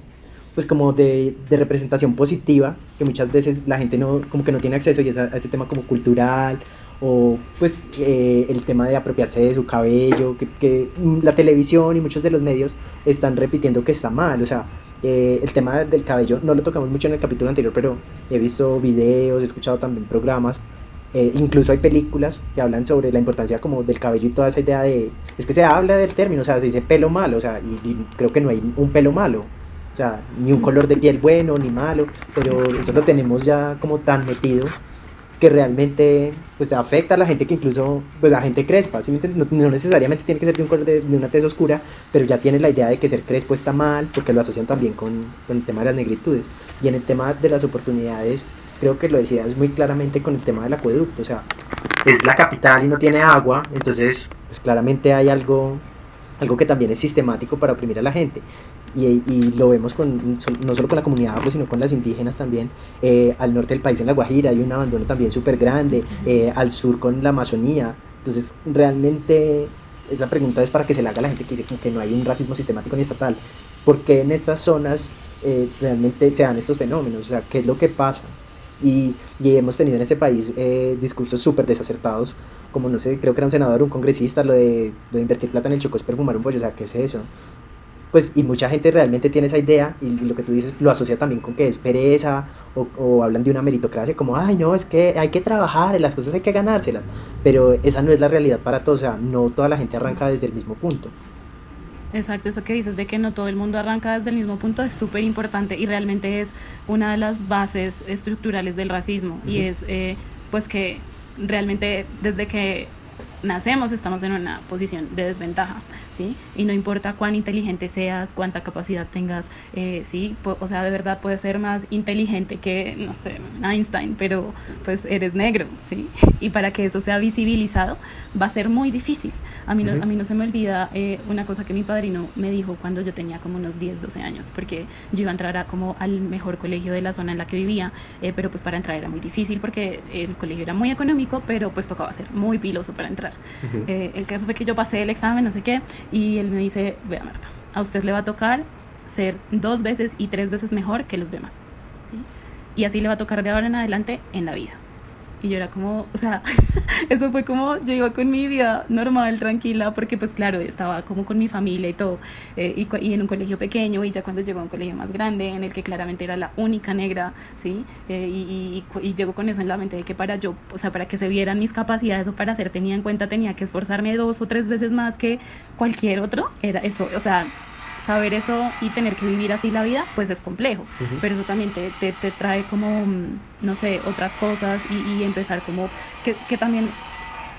pues como de, de, representación positiva, que muchas veces la gente no, como que no tiene acceso y es a, ese tema como cultural, o pues eh, el tema de apropiarse de su cabello, que, que, la televisión y muchos de los medios están repitiendo que está mal, o sea, eh, el tema del cabello no lo tocamos mucho en el capítulo anterior, pero he visto videos, he escuchado también programas, eh, incluso hay películas que hablan sobre la importancia como del cabello y toda esa idea de, es que se habla del término, o sea, se dice pelo malo, o sea, y, y creo que no hay un pelo malo, o sea, ni un color de piel bueno ni malo, pero eso lo tenemos ya como tan metido que realmente pues afecta a la gente que incluso, pues a gente crespa, ¿sí? no, no, necesariamente tiene que ser de un color de, de, una tez oscura, pero ya tiene la idea de que ser crespo está mal, porque lo asocian también con, con el tema de las negritudes. Y en el tema de las oportunidades, creo que lo decías muy claramente con el tema del acueducto, o sea, es la capital y no tiene agua, entonces pues claramente hay algo algo que también es sistemático para oprimir a la gente. Y, y lo vemos con, no solo con la comunidad afro, sino con las indígenas también. Eh, al norte del país, en La Guajira, hay un abandono también súper grande. Eh, al sur con la Amazonía. Entonces, realmente, esa pregunta es para que se le haga la gente que dice que no hay un racismo sistemático ni estatal. porque en estas zonas eh, realmente se dan estos fenómenos? O sea, ¿qué es lo que pasa? Y, y hemos tenido en ese país eh, discursos súper desacertados, como no sé, creo que era un senador, un congresista, lo de, lo de invertir plata en el Chocó es perfumar un pollo, o sea, ¿qué es eso? Pues, y mucha gente realmente tiene esa idea, y lo que tú dices lo asocia también con que es pereza, o, o hablan de una meritocracia, como, ay, no, es que hay que trabajar, las cosas hay que ganárselas, pero esa no es la realidad para todos, o sea, no toda la gente arranca desde el mismo punto. Exacto, eso que dices de que no todo el mundo arranca desde el mismo punto es súper importante y realmente es una de las bases estructurales del racismo uh -huh. y es eh, pues que realmente desde que nacemos estamos en una posición de desventaja, ¿sí? Y no importa cuán inteligente seas, cuánta capacidad tengas, eh, ¿sí? O sea, de verdad puedes ser más inteligente que, no sé, Einstein, pero pues eres negro, ¿sí? Y para que eso sea visibilizado va a ser muy difícil. A mí no, uh -huh. a mí no se me olvida eh, una cosa que mi padrino me dijo cuando yo tenía como unos 10, 12 años, porque yo iba a entrar a como al mejor colegio de la zona en la que vivía, eh, pero pues para entrar era muy difícil porque el colegio era muy económico, pero pues tocaba ser muy piloso para entrar. Uh -huh. eh, el caso fue que yo pasé el examen, no sé qué, y él me dice, vea Marta, a usted le va a tocar ser dos veces y tres veces mejor que los demás. Y así le va a tocar de ahora en adelante en la vida. Y yo era como, o sea, eso fue como, yo iba con mi vida normal, tranquila, porque pues claro, estaba como con mi familia y todo, eh, y, y, en un colegio pequeño, y ya cuando llegó a un colegio más grande, en el que claramente era la única negra, ¿sí? Eh, y, y, llegó con eso en la mente de que para yo, o sea, para que se vieran mis capacidades o para ser tenía en cuenta, tenía que esforzarme dos o tres veces más que cualquier otro, era eso, o sea, saber eso y tener que vivir así la vida, pues es complejo. Uh -huh. Pero eso también te, te, te, trae como, no sé, otras cosas y, y empezar como, que, que también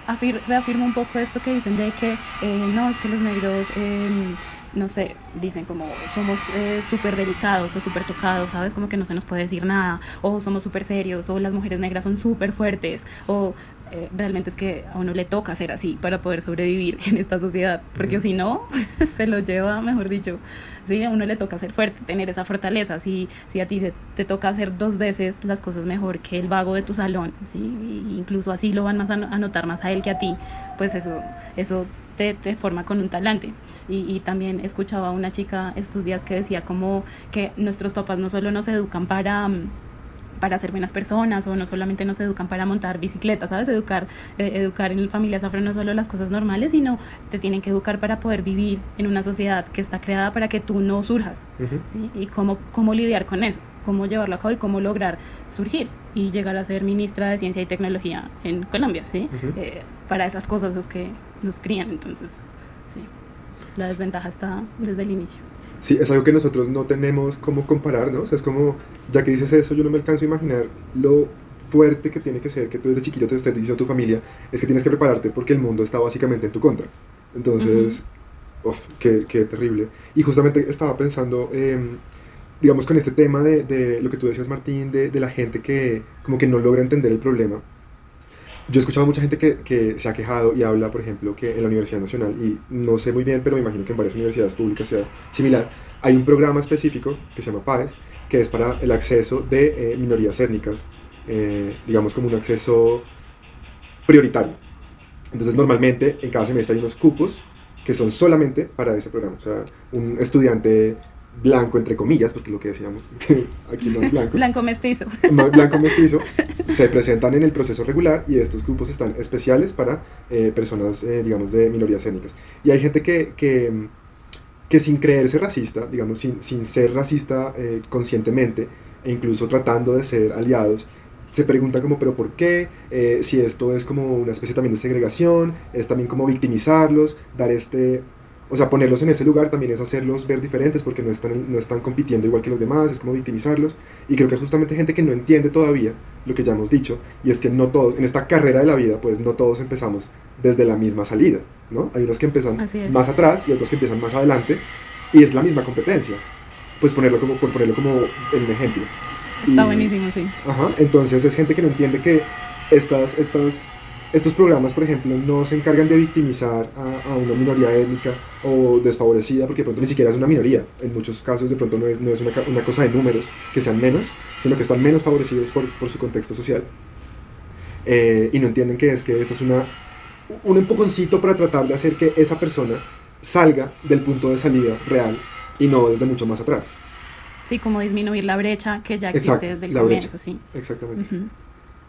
afir, reafirma un poco esto que dicen de que eh, no, es que los negros... Eh, no sé, dicen como somos eh, súper delicados o súper tocados, ¿sabes? Como que no se nos puede decir nada, o somos súper serios, o las mujeres negras son súper fuertes, o eh, realmente es que a uno le toca ser así para poder sobrevivir en esta sociedad, porque mm. si no, se lo lleva, mejor dicho, ¿sí? A uno le toca ser fuerte, tener esa fortaleza, si, si a ti te, te toca hacer dos veces las cosas mejor que el vago de tu salón, ¿sí? Incluso así lo van más a, a notar más a él que a ti, pues eso, eso te, te, forma con un talante. Y, y, también escuchaba a una chica estos días que decía como que nuestros papás no solo nos educan para para ser buenas personas o no solamente nos educan para montar bicicletas, ¿sabes? Educar, eh, educar en familias afro no solo las cosas normales, sino te tienen que educar para poder vivir en una sociedad que está creada para que tú no surjas, uh -huh. ¿sí? Y cómo, cómo lidiar con eso, cómo llevarlo a cabo y cómo lograr surgir y llegar a ser ministra de Ciencia y Tecnología en Colombia, ¿sí? Uh -huh. eh, para esas cosas es que nos crían, entonces, sí. La desventaja está desde el inicio. Sí, es algo que nosotros no tenemos cómo comparar, ¿no? O sea, es como, ya que dices eso, yo no me alcanzo a imaginar lo fuerte que tiene que ser que tú desde chiquito te estés diciendo a tu familia, es que tienes que prepararte porque el mundo está básicamente en tu contra. Entonces, uh -huh. uf, qué, qué, terrible. Y justamente estaba pensando, eh, digamos, con este tema de, de lo que tú decías, Martín, de, de, la gente que como que no logra entender el problema. Yo he escuchado a mucha gente que, que, se ha quejado y habla, por ejemplo, que en la Universidad Nacional, y no sé muy bien, pero me imagino que en varias universidades públicas similar, hay un programa específico que se llama PAES, que es para el acceso de eh, minorías étnicas, eh, digamos como un acceso prioritario. Entonces normalmente en cada semestre hay unos cupos que son solamente para ese programa. O sea, un estudiante blanco, entre comillas, porque lo que decíamos, aquí no es blanco. blanco mestizo. Blanco mestizo, se presentan en el proceso regular y estos grupos están especiales para eh, personas, eh, digamos, de minorías étnicas. Y hay gente que, que, que sin creerse racista, digamos, sin, sin ser racista eh, conscientemente, e incluso tratando de ser aliados, se pregunta como, pero ¿por qué? Si esto es como una especie también de segregación, es también como victimizarlos, dar este, o sea, ponerlos en ese lugar también es hacerlos ver diferentes porque no están, no están compitiendo igual que los demás, es como victimizarlos. Y creo que justamente gente que no entiende todavía lo que ya hemos dicho, y es que no todos, en esta carrera de la vida, pues no todos empezamos desde la misma salida, ¿no? Hay unos que empiezan más atrás y otros que empiezan más adelante, y es la misma competencia. Pues ponerlo como, por ponerlo como en un ejemplo. Está buenísimo, sí. Ajá, entonces es gente que no entiende que estas, estas, estos programas, por ejemplo, no se encargan de victimizar a, a, una minoría étnica o desfavorecida, porque de pronto ni siquiera es una minoría. En muchos casos de pronto no es, no es una, una cosa de números, que sean menos, sino que están menos favorecidos por, por su contexto social. Eh, y no entienden que es que esta es una, un empujoncito para tratar de hacer que esa persona salga del punto de salida real y no desde mucho más atrás. Sí, como disminuir la brecha que ya existe Exacto, desde el comienzo, brecha. sí. Exactamente. Ujú.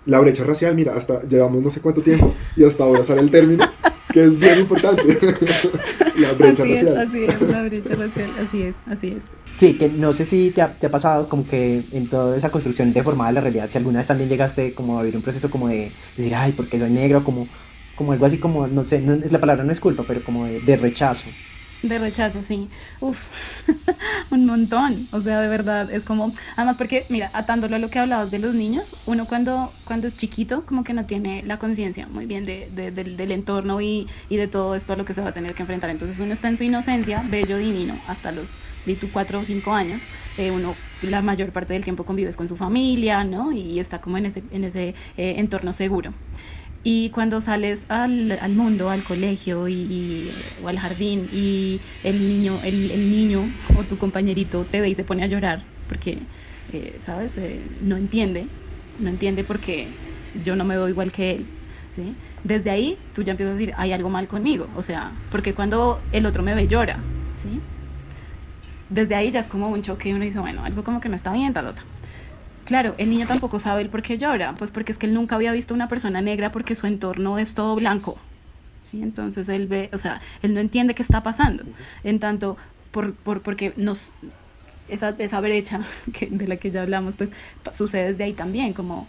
La brecha racial, mira, hasta llevamos no sé cuánto tiempo y hasta ahora sale el término, que es bien importante. la brecha así racial. es, así es, la brecha racial, así es, así es. Sí, que no sé si te ha, te ha pasado como que en toda esa construcción deformada de la realidad, si alguna vez también llegaste como a vivir un proceso como de decir, ay, porque soy negro, como, como algo así como, no sé, no, es la palabra no es culpa, pero como de, de rechazo. De rechazo, sí. Uf, un montón. O sea, de verdad, es como, además porque, mira, atándolo a lo que hablabas de los niños, uno cuando, cuando es chiquito como que no tiene la conciencia muy bien de, de- del, entorno y, y de todo esto a lo que se va a tener que enfrentar. Entonces uno está en su inocencia, bello, divino, hasta los di tú, cuatro o cinco años. Eh, uno la mayor parte del tiempo convives con su familia, ¿no? Y está como en ese, en ese eh, entorno seguro. Y cuando sales al, al mundo, al colegio y, o al jardín y el niño, el, el niño o tu compañerito te ve y se pone a llorar porque, eh, ¿sabes? Eh, no entiende, no entiende porque yo no me veo igual que él. ¿sí? Desde ahí tú ya empiezas a decir, hay algo mal conmigo. O sea, porque cuando el otro me ve llora. ¿sí? Desde ahí ya es como un choque y uno dice, bueno, algo como que no está bien, tal, tal. Claro, el niño tampoco sabe el por qué llora, pues porque es que él nunca había visto una persona negra porque su entorno es todo blanco. ¿sí? Entonces él ve, o sea, él no entiende qué está pasando. En tanto, por, por, porque nos, esa, esa brecha que, de la que ya hablamos, pues sucede desde ahí también, como,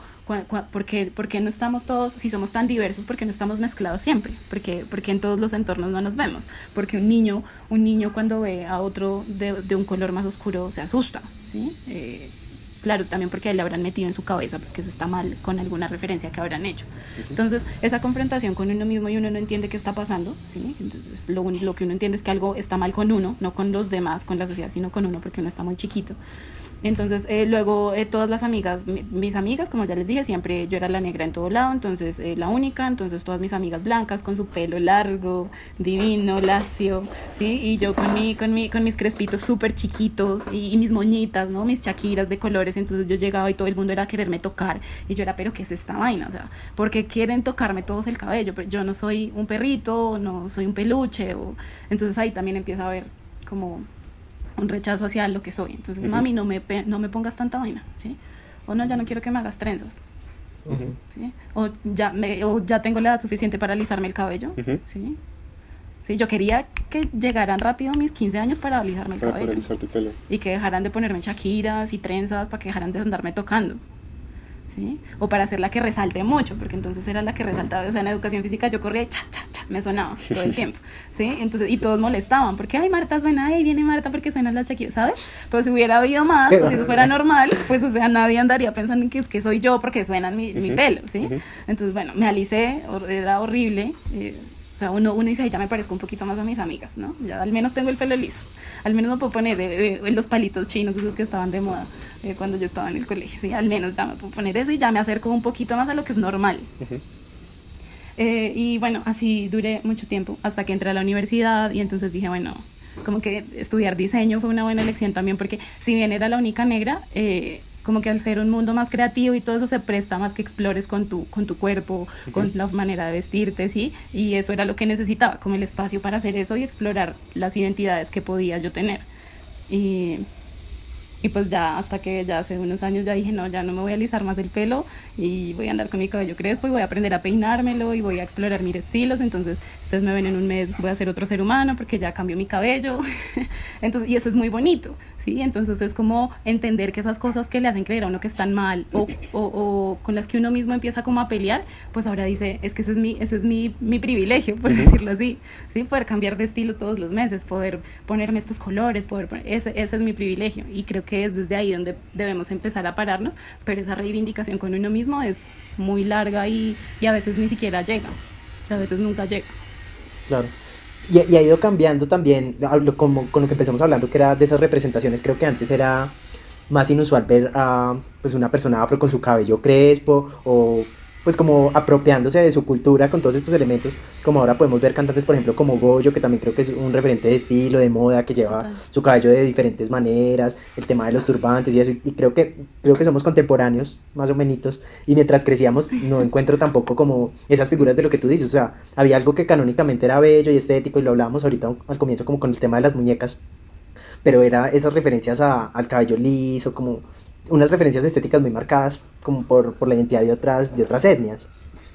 porque, porque no estamos todos, si somos tan diversos, porque no estamos mezclados siempre? Porque, porque en todos los entornos no nos vemos. Porque un niño, un niño cuando ve a otro de, de un color más oscuro se asusta, ¿sí? Eh, Claro, también porque le habrán metido en su cabeza pues que eso está mal con alguna referencia que habrán hecho. Entonces, esa confrontación con uno mismo y uno no entiende qué está pasando, ¿sí? Entonces, lo, lo que uno entiende es que algo está mal con uno, no con los demás, con la sociedad, sino con uno porque uno está muy chiquito. Entonces, eh, luego eh, todas las amigas, mi- mis amigas, como ya les dije, siempre yo era la negra en todo lado, entonces eh, la única, entonces todas mis amigas blancas con su pelo largo, divino, lacio, ¿sí? Y yo con, mi, con, mi, con mis crespitos súper chiquitos y, mis moñitas, ¿no? Mis chaquiras de colores, entonces yo llegaba y todo el mundo era a quererme tocar y yo era, pero ¿qué es esta vaina? O sea, porque quieren tocarme todos el cabello? Pero yo no soy un perrito, no soy un peluche, o... entonces ahí también empieza a haber como un rechazo hacia lo que soy. Entonces, mami, no me, no me pongas tanta vaina, ¿sí? O no, ya no quiero que me hagas trenzas, ¿sí? O ya, me, o ya tengo la edad suficiente para alisarme el cabello. ¿sí? Sí, yo quería que llegaran rápido mis 15 años para alisarme el Para cabello. paralizar tu pelo. Y que dejaran de ponerme chaquiras y trenzas para que dejaran de andarme tocando. ¿Sí? O para hacer la que resalte mucho, porque entonces era la que resaltaba. O sea, en educación física yo corría y cha, cha, cha, me sonaba todo el tiempo. ¿Sí? Entonces, y todos molestaban, porque, ay, Marta suena, ay, viene Marta porque suena la chaquira, ¿sabes? Pero si hubiera habido más, o si eso fuera normal, pues, o sea, nadie andaría pensando en que es que soy yo porque suena mi, mi pelo, ¿sí? Entonces, bueno, me alicé, era horrible. eh, O sea, uno, uno dice, "Ay, ya me parezco un poquito más a mis amigas, ¿no? Ya al menos tengo el pelo liso. Al menos me puedo poner eh, eh, los palitos chinos, esos que estaban de moda eh, cuando yo estaba en el colegio. Sí, al menos ya me puedo poner eso y ya me acerco un poquito más a lo que es normal. Eh, y bueno, así duré mucho tiempo hasta que entré a la universidad y entonces dije, bueno, como que estudiar diseño fue una buena elección también porque si bien era la única negra, eh, como que al ser un mundo más creativo y todo eso se presta más que explores con tu, con tu cuerpo, con la manera de vestirte, ¿sí? Y eso era lo que necesitaba, como el espacio para hacer eso y explorar las identidades que podía yo tener. Y, y pues ya hasta que ya hace unos años ya dije, no, ya no me voy a alisar más el pelo y voy a andar con mi cabello crespo y voy a aprender a peinármelo y voy a explorar mis estilos. Entonces, ustedes me ven en un mes, voy a ser otro ser humano porque ya cambió mi cabello. Entonces, y eso es muy bonito, ¿sí? Entonces es como entender que esas cosas que le hacen creer a uno que están mal o, o, o con las que uno mismo empieza como a pelear, pues ahora dice, es que ese es mi, ese es mi, mi privilegio, por decirlo así, ¿sí? Poder cambiar de estilo todos los meses, poder ponerme estos colores, poder poner- ese, ese es mi privilegio. Y creo que es desde ahí donde debemos empezar a pararnos, pero esa reivindicación con uno mismo es muy larga y, y a veces ni siquiera llega, a veces nunca llega. Claro. Y, y ha ido cambiando también, como con lo que empezamos hablando, que era de esas representaciones. Creo que antes era más inusual ver a pues, una persona afro con su cabello crespo o pues como apropiándose de su cultura con todos estos elementos, como ahora podemos ver cantantes, por ejemplo, como Goyo, que también creo que es un referente de estilo, de moda, que lleva Total. su cabello de diferentes maneras, el tema de los turbantes y eso, y creo que, creo que somos contemporáneos, más o menos, y mientras crecíamos no encuentro tampoco como esas figuras de lo que tú dices, o sea, había algo que canónicamente era bello y estético, y lo hablábamos ahorita al comienzo como con el tema de las muñecas, pero era esas referencias a- al cabello liso, como unas referencias estéticas muy marcadas como por, por la identidad de otras, de otras etnias.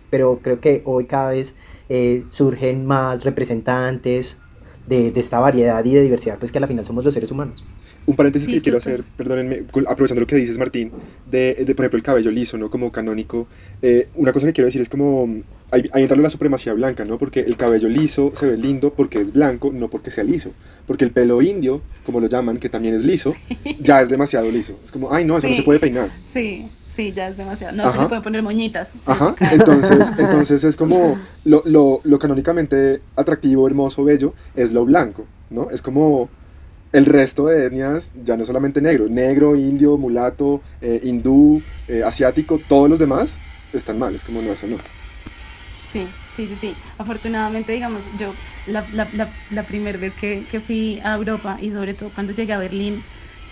Pero creo que hoy cada vez eh, surgen más representantes de, de esta variedad y de diversidad, pues que a la final somos los seres humanos. Un paréntesis Sí, que quiero hacer, perdónenme, aprovechando lo que dices, Martín, de, de, por ejemplo, el cabello liso, ¿no? Como canónico. eh, una cosa que quiero decir es como, ahí, ahí entra la supremacía blanca, ¿no? Porque el cabello liso se ve lindo porque es blanco, no porque sea liso. Porque el pelo indio, como lo llaman, que también es liso, ya es demasiado liso. Es como, ay, no, eso no Sí. se puede peinar. Sí, sí, ya es demasiado. No se Ajá. le pueden poner moñitas. sí, Ajá, claro. entonces, entonces es como lo, lo, lo canónicamente atractivo, hermoso, bello, es lo blanco, ¿no? Es como el resto de etnias, ya no solamente negro, negro, indio, mulato, eh, hindú, eh, asiático, todos los demás están mal, es como no, eso no. Sí, sí, sí, sí. Afortunadamente, digamos, yo la, la, la, la primera vez que, que fui a Europa y sobre todo cuando llegué a Berlín,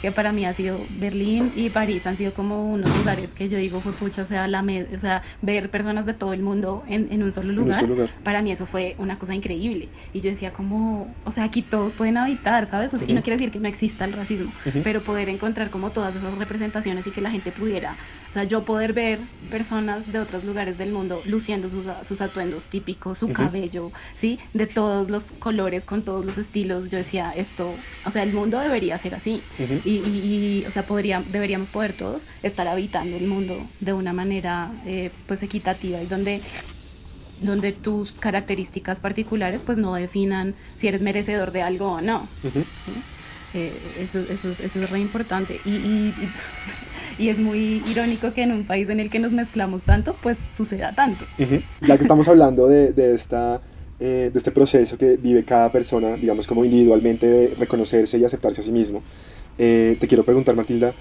que para mí ha sido Berlín y París han sido como unos lugares que yo digo, fue pucha, o sea, la me- o sea, ver personas de todo el mundo en, en un solo lugar, para mí eso fue una cosa increíble. Y yo decía como, o sea, aquí todos pueden habitar, ¿sabes? O sea, Y no quiere decir que no exista el racismo, Ujú. pero poder encontrar como todas esas representaciones y que la gente pudiera, o sea, yo poder ver personas de otros lugares del mundo luciendo sus, sus atuendos típicos, su cabello, ¿sí? De todos los colores, con todos los estilos, yo decía, esto, o sea, el mundo debería ser así. Y, y- y, o sea, podría, deberíamos poder todos estar habitando el mundo de una manera eh, pues equitativa y donde donde tus características particulares pues no definan si eres merecedor de algo o no. Ujú. ¿sí? Eh, eso, eso, es- eso es re importante. Y, y, y- es muy irónico que en un país en el que nos mezclamos tanto, pues suceda tanto. Ujú. Ya que estamos hablando de, de esta, eh, de este proceso que vive cada persona, digamos como individualmente, de reconocerse y aceptarse a sí mismo, eh, te quiero preguntar, Matilda,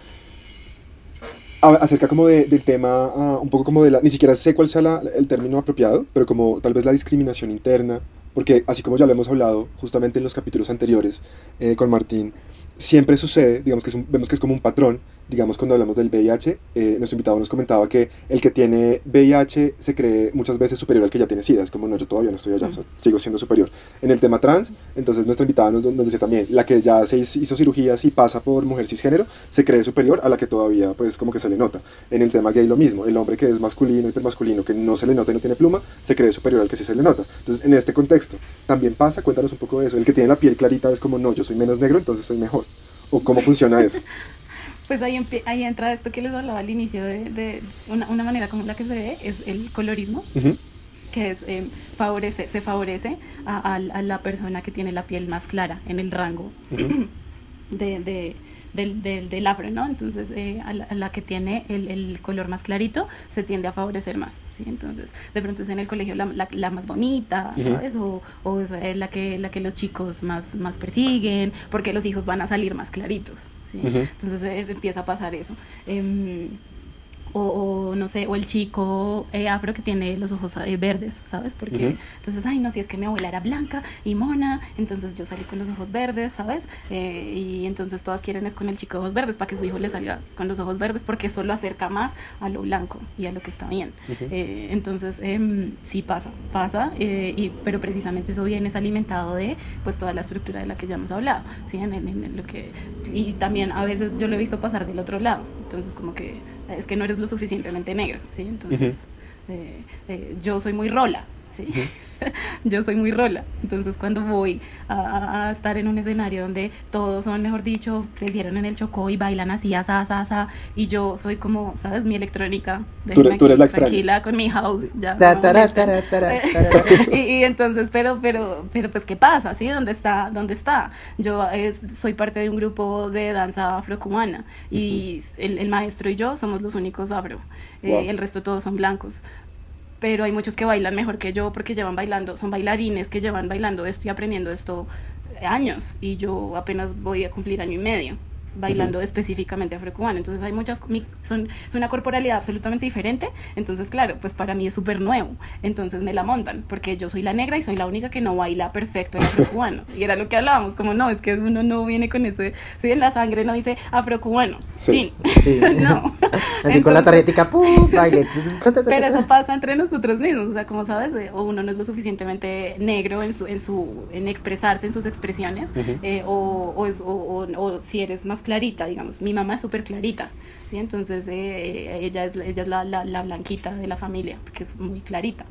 acerca como de- del tema, ah, un poco como de la, ni siquiera sé cuál sea el término apropiado, pero como tal vez la discriminación interna, porque así como ya lo hemos hablado justamente en los capítulos anteriores eh, con Martín, siempre sucede, digamos que es un- vemos que es como un patrón, digamos cuando hablamos del VIH, eh, nuestro invitado nos comentaba que el que tiene VIH se cree muchas veces superior al que ya tiene SIDA, es como no, yo todavía no estoy allá, o sea, sigo siendo superior. En el tema trans, entonces nuestra invitada nos, nos dice también, la que ya se hizo cirugías y pasa por mujer cisgénero, se cree superior a la que todavía pues como que se le nota. En el tema gay lo mismo, el hombre que es masculino, hipermasculino, que no se le nota y no tiene pluma, se cree superior al que sí se le nota. Entonces en este contexto también pasa, cuéntanos un poco de eso, el que tiene la piel clarita es como no, yo soy menos negro, entonces soy mejor. ¿O cómo funciona eso? Pues ahí, ahí entra esto que les hablaba al inicio de, de una, una manera como la que se ve, es el colorismo. Que es, eh, favorece, se favorece a, a- a la persona que tiene la piel más clara en el rango de- del, del, del afro, ¿no? Entonces, eh, a, la, a, la, que tiene el, el, color más clarito se tiende a favorecer más, ¿sí? Entonces, de pronto es en el colegio la, la, la más bonita, ¿sabes? O, o es eh, la que, la que los chicos más, más persiguen, porque los hijos van a salir más claritos, ¿sí? Entonces, eh, empieza a pasar eso. Eh, o, o, no sé, o el chico eh, afro que tiene los ojos eh, verdes, ¿sabes? Porque uh -huh. entonces, ay, no, si es que mi abuela era blanca y mona, entonces yo salí con los ojos verdes, ¿sabes? Eh, y entonces todas quieren es con el chico de ojos verdes para que su hijo le salga con los ojos verdes porque eso lo acerca más a lo blanco y a lo que está bien. Uh -huh. entonces, em, sí pasa, pasa, y, pero precisamente eso viene es alimentado de pues toda la estructura de la que ya hemos hablado, ¿sí? En, en, en lo que, y también a veces yo lo he visto pasar del otro lado, entonces como que es que no eres lo suficientemente negro, ¿sí? Entonces, uh -huh. eh, eh, yo soy muy rola, ¿sí? Yo soy muy rola, entonces cuando voy a, a, estar en un escenario donde todos son, mejor dicho, crecieron en el Chocó y bailan así, asa, asa, asa, y yo soy como, ¿sabes? Mi electrónica, tú, tú eres la tranquila con mi house, ya. Ta, tara, y, y, entonces, pero, pero, pero, pues, ¿qué pasa? ¿Sí? ¿Dónde está? ¿Dónde está? Yo es, soy parte de un grupo de danza afrocubana y uh -huh. el, el, maestro y yo somos los únicos afro, wow. eh, el resto todos son blancos pero hay muchos que bailan mejor que yo porque llevan bailando, son bailarines que llevan bailando esto y aprendiendo esto años y yo apenas voy a cumplir año y medio bailando uh -huh. específicamente afrocubano. Entonces hay muchas, son, es una corporalidad absolutamente diferente. Entonces, claro, pues para mí es súper nuevo. Entonces me la montan, porque yo soy la negra y soy la única que no baila perfecto en afrocubano. y era lo que hablábamos, como no, es que uno no viene con ese, si en la sangre no dice afrocubano. Sí. sí. no. Así Entonces, con la tarjetica, ¡pum! baile. Pero eso pasa entre nosotros mismos. O sea, como sabes, o uno no es lo suficientemente negro en su, en su, en expresarse, en sus expresiones, uh -huh. eh, o, o, es, o, o si eres más clarita, digamos. Mi mamá es súper clarita, ¿sí? Entonces eh, ella es, ella es la, la, la, blanquita de la familia, porque es muy clarita.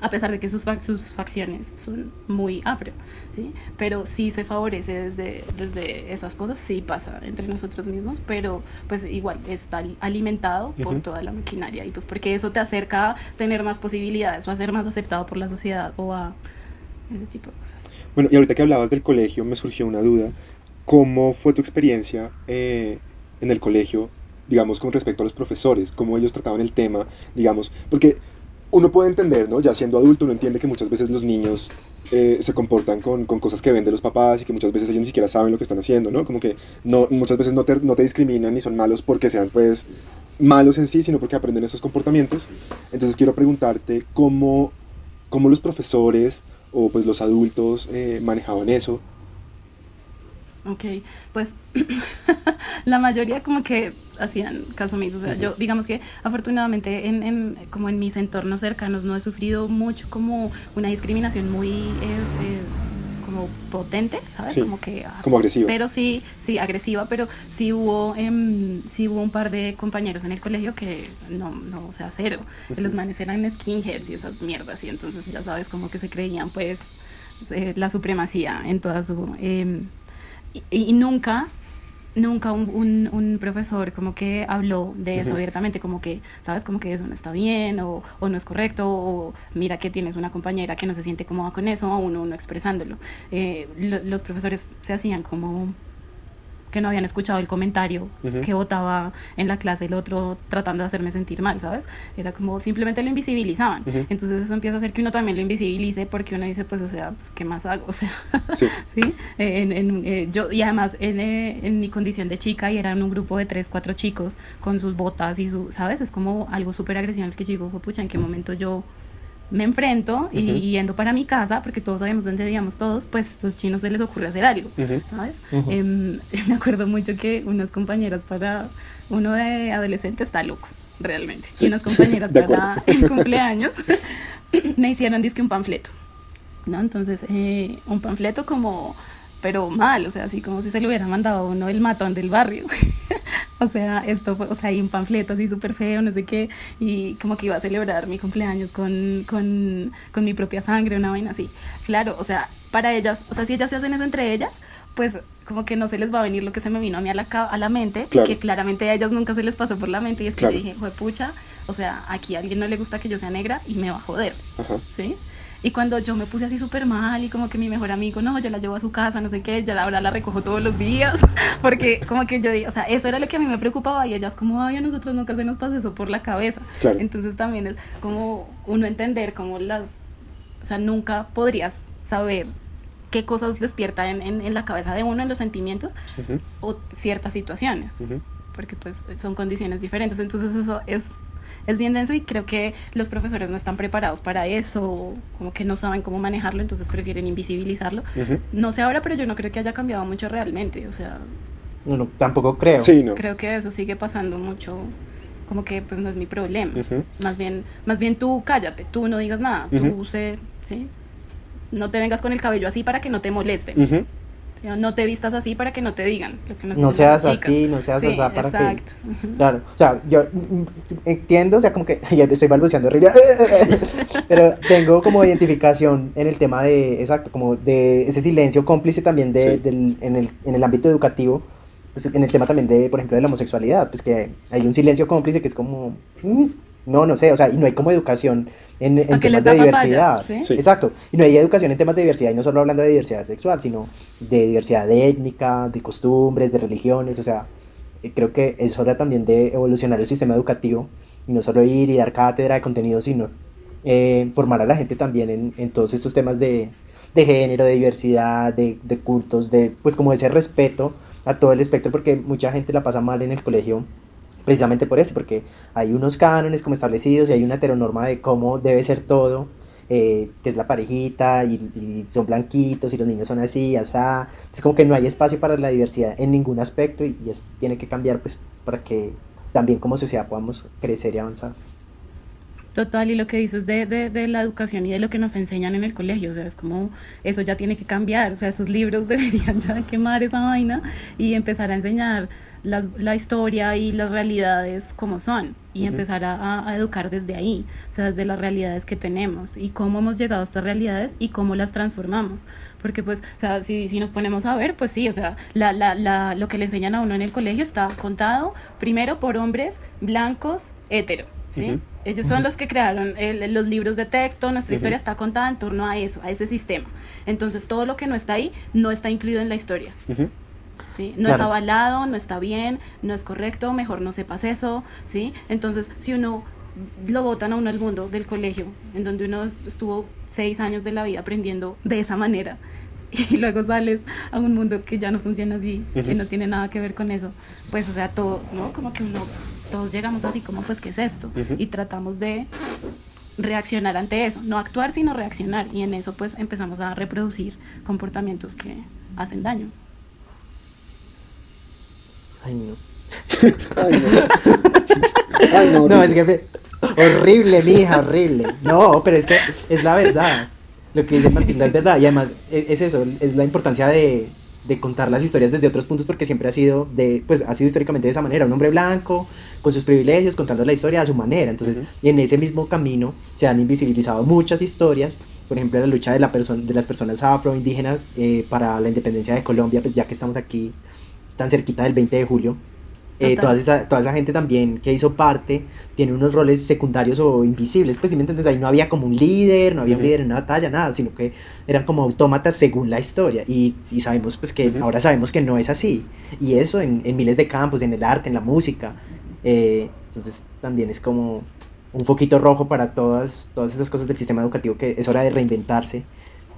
A pesar de que sus, sus facciones son muy afro, ¿sí? Pero sí se favorece desde, desde esas cosas, sí pasa entre nosotros mismos, pero pues igual está alimentado por uh -huh. toda la maquinaria y pues porque eso te acerca a tener más posibilidades o a ser más aceptado por la sociedad o a ese tipo de cosas. Bueno, y ahorita que hablabas del colegio me surgió una duda ¿Cómo fue tu experiencia eh, en el colegio, digamos, con respecto a los profesores? ¿Cómo ellos trataban el tema, digamos? Porque uno puede entender, ¿no? Ya siendo adulto, uno entiende que muchas veces los niños eh, se comportan con, con, cosas que ven de los papás y que muchas veces ellos ni siquiera saben lo que están haciendo, ¿no? Como que no, muchas veces no te, no te discriminan ni son malos porque sean, pues, malos en sí, sino porque aprenden esos comportamientos. Entonces quiero preguntarte cómo, cómo los profesores o pues los adultos eh, manejaban eso Ok, pues la mayoría como que hacían caso omiso, o sea, uh -huh. yo digamos que afortunadamente en, en, como en mis entornos cercanos no he sufrido mucho como una discriminación muy eh, eh, como potente, ¿sabes? Sí, como que ah, como agresiva. Pero sí, sí agresiva, pero sí hubo eh, sí hubo un par de compañeros en el colegio que no no, o sea, cero. Uh -huh. Los manes eran skinheads y esas mierdas y entonces ya sabes como que se creían pues eh, la supremacía en toda su eh, y, y, nunca nunca un, un, un, profesor como que habló de eso uh -huh. abiertamente, como que, ¿sabes? Como que eso no está bien o, o, no es correcto o mira que tienes una compañera que no se siente cómoda con eso o uno, uno expresándolo. Eh, lo, los profesores se hacían como que no habían escuchado el comentario uh -huh. que votaba en la clase el otro tratando de hacerme sentir mal, ¿sabes? Era como simplemente lo invisibilizaban. Uh -huh. Entonces eso empieza a hacer que uno también lo invisibilice porque uno dice, pues, o sea, pues, ¿qué más hago? O sea, sí. ¿sí? En, en, eh, yo, y además en, eh, en, mi condición de chica y era en un grupo de tres, cuatro chicos con sus botas y su, ¿sabes? Es como algo súper agresivo que yo digo, pucha, ¿en qué momento yo me enfrento y, uh -huh. y, yendo para mi casa, porque todos sabemos dónde vivíamos todos, pues a los chinos se les ocurre hacer algo, uh -huh. ¿sabes? Uh -huh. eh, me acuerdo mucho que unas compañeras para uno de adolescente está loco, realmente. Sí. Y unas compañeras para el cumpleaños me hicieron disque un panfleto, ¿no? Entonces, eh, un panfleto como pero mal, o sea, así como si se le hubiera mandado a uno el matón del barrio. o sea, esto fue, o sea, hay un panfleto así súper feo, no sé qué, y como que iba a celebrar mi cumpleaños con, con, con mi propia sangre, una vaina así. Claro, o sea, para ellas, o sea, si ellas se hacen eso entre ellas, pues como que no se les va a venir lo que se me vino a mí a la, a la mente, claro. que claramente a ellas nunca se les pasó por la mente, y es que claro. yo dije, pucha, o sea, aquí a alguien no le gusta que yo sea negra y me va a joder, Ajá. ¿sí? Y cuando yo me puse así súper mal y como que mi mejor amigo, no, yo la llevo a su casa, no sé qué, ya ahora la recojo todos los días, porque como que yo, o sea, eso era lo que a mí me preocupaba y ellas como, ay, a nosotros nunca se nos pasa eso por la cabeza. Claro. Entonces también es como uno entender como las, o sea, nunca podrías saber qué cosas despierta en, en, en la cabeza de uno, en los sentimientos o ciertas situaciones ujú. porque pues son condiciones diferentes. Entonces eso es, es bien denso y creo que los profesores no están preparados para eso, como que no saben cómo manejarlo, entonces prefieren invisibilizarlo. No sé ahora, pero yo no creo que haya cambiado mucho realmente, o sea, No, no, tampoco creo. Sí, no. creo que eso sigue pasando mucho, como que pues no es mi problema. Más bien, más bien tú cállate, tú no digas nada, tú Ujú. sé, ¿sí? No te vengas con el cabello así para que no te molesten. Ujú. ¿sí? No te vistas así para que no te digan. Lo que nos No seas así, no seas Sí, asá para que- exacto. Ujú. Claro, o sea, yo entiendo, o sea, como que ya estoy balbuceando horrible, pero tengo como identificación en el tema de, exacto, como de ese silencio cómplice también de, Sí. del, en, el, en el ámbito educativo, pues en el tema también de, por ejemplo, de la homosexualidad, pues que hay un silencio cómplice que es como, mm, no, no sé, o sea, y no hay como educación en, temas de papaya, diversidad. ¿sí? Sí. Exacto, y no hay educación en temas de diversidad, y no solo hablando de diversidad sexual, sino de diversidad étnica, de costumbres, de religiones, o sea, eh, creo que es hora también de evolucionar el sistema educativo y no solo ir y dar cátedra de contenido, sino eh, formar a la gente también en, en todos estos temas de, de género, de diversidad, de, de cultos, de pues como ese respeto a todo el espectro, porque mucha gente la pasa mal en el colegio precisamente por eso, porque hay unos cánones como establecidos y hay una heteronorma de cómo debe ser todo, eh, que es la parejita y, y son blanquitos y los niños son así, asá. Es como que no hay espacio para la diversidad en ningún aspecto y, y eso tiene que cambiar pues para que también como sociedad podamos crecer y avanzar. Total, y lo que dices de, de, de la educación y de lo que nos enseñan en el colegio, o sea, es como eso ya tiene que cambiar, o sea, esos libros deberían ya quemar esa vaina y empezar a enseñar las, la historia y las realidades como son y Ujú. empezar a, educar desde ahí, o sea, desde las realidades que tenemos y cómo hemos llegado a estas realidades y cómo las transformamos. Porque pues, o sea, si, si nos ponemos a ver, pues sí, o sea, la, la, la, lo que le enseñan a uno en el colegio está contado primero por hombres blancos hetero, ¿sí? Ellos son los que crearon el- los libros de texto, nuestra historia está contada en torno a eso, a ese sistema. Entonces todo lo que no está ahí no está incluido en la historia. ¿Sí? No Claro. es avalado, no está bien, no es correcto, mejor no sepas eso, ¿sí? Entonces, si uno lo botan a uno al mundo del colegio, en donde uno estuvo seis años de la vida aprendiendo de esa manera, y luego sales a un mundo que ya no funciona así, que Ujú. no tiene nada que ver con eso, pues, o sea, todo, ¿no? Como que uno, todos llegamos así como, pues, ¿qué es esto? Ujú. Y tratamos de reaccionar ante eso, no actuar, sino reaccionar, y en eso, pues, empezamos a reproducir comportamientos que hacen daño. Ay, no. Ay, no. Ay, no. No, es que horrible, mija, horrible. No, pero es que es la verdad. Lo que dice Matilda es verdad. Y además e- es eso, es la importancia de, de contar las historias desde otros puntos porque siempre ha sido de, pues ha sido históricamente de esa manera, un hombre blanco con sus privilegios contando la historia a su manera. Entonces, en ese mismo camino se han invisibilizado muchas historias. Por ejemplo, la lucha de, la perso- de las personas afroindígenas eh, para la independencia de Colombia, pues ya que estamos aquí tan cerquita del 20 de julio. Eh, toda, esa, toda esa gente también que hizo parte tiene unos roles secundarios o invisibles, pues si me entiendes, ahí no había como un líder, no había un Ujú. líder en una batalla, nada, sino que eran como autómatas según la historia y, y sabemos pues que Ujú. ahora sabemos que no es así y eso en, en miles de campos, en el arte, en la música, eh, entonces también es como un foquito rojo para todas, todas esas cosas del sistema educativo que es hora de reinventarse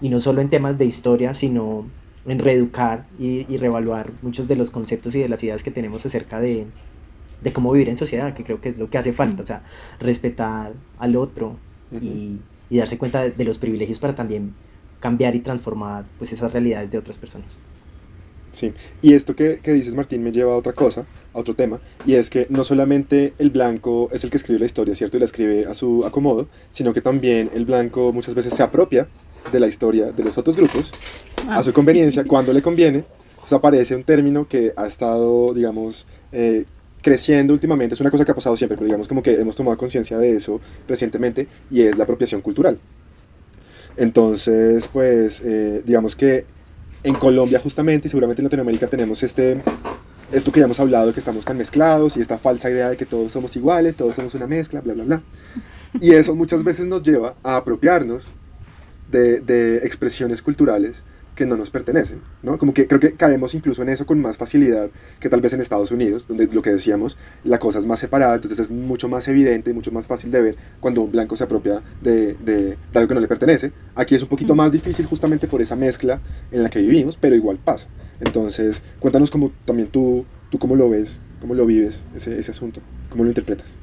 y no solo en temas de historia, sino en reeducar y, y reevaluar muchos de los conceptos y de las ideas que tenemos acerca de, de cómo vivir en sociedad, que creo que es lo que hace falta, o sea, respetar al otro y, y darse cuenta de, de los privilegios para también cambiar y transformar pues esas realidades de otras personas. Sí, y esto que, que dices Martín me lleva a otra cosa, a otro tema, y es que no solamente el blanco es el que escribe la historia, ¿cierto? Y la escribe a su acomodo, sino que también el blanco muchas veces se apropia de la historia de los otros grupos a su Ah, conveniencia, cuando le conviene. Entonces aparece un término que ha estado, digamos, eh, creciendo últimamente, es una cosa que ha pasado siempre, pero digamos como que hemos tomado conciencia de eso recientemente, y es la apropiación cultural. Entonces, pues, eh, digamos que en Colombia justamente, y seguramente en Latinoamérica tenemos este, esto que ya hemos hablado, que estamos tan mezclados, y esta falsa idea de que todos somos iguales, todos somos una mezcla, bla, bla, bla. Y eso muchas veces nos lleva a apropiarnos de, de expresiones culturales que no nos pertenecen, ¿no? Como que creo que caemos incluso en eso con más facilidad que tal vez en Estados Unidos, donde lo que decíamos, la cosa es más separada, entonces es mucho más evidente, mucho más fácil de ver cuando un blanco se apropia de, de, de algo que no le pertenece. Aquí es un poquito más difícil justamente por esa mezcla en la que vivimos, pero igual pasa. Entonces, cuéntanos cómo también tú, tú cómo lo ves, cómo lo vives, ese, ese asunto, cómo lo interpretas.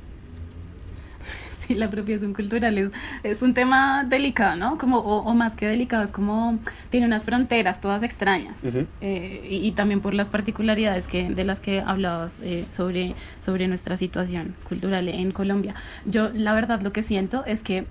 Sí, la apropiación cultural es, es un tema delicado, ¿no? Como, o, o más que delicado, es como tiene unas fronteras todas extrañas. Eh, y, y también por las particularidades que, de las que hablabas eh, sobre, sobre nuestra situación cultural en Colombia. Yo la verdad lo que siento es que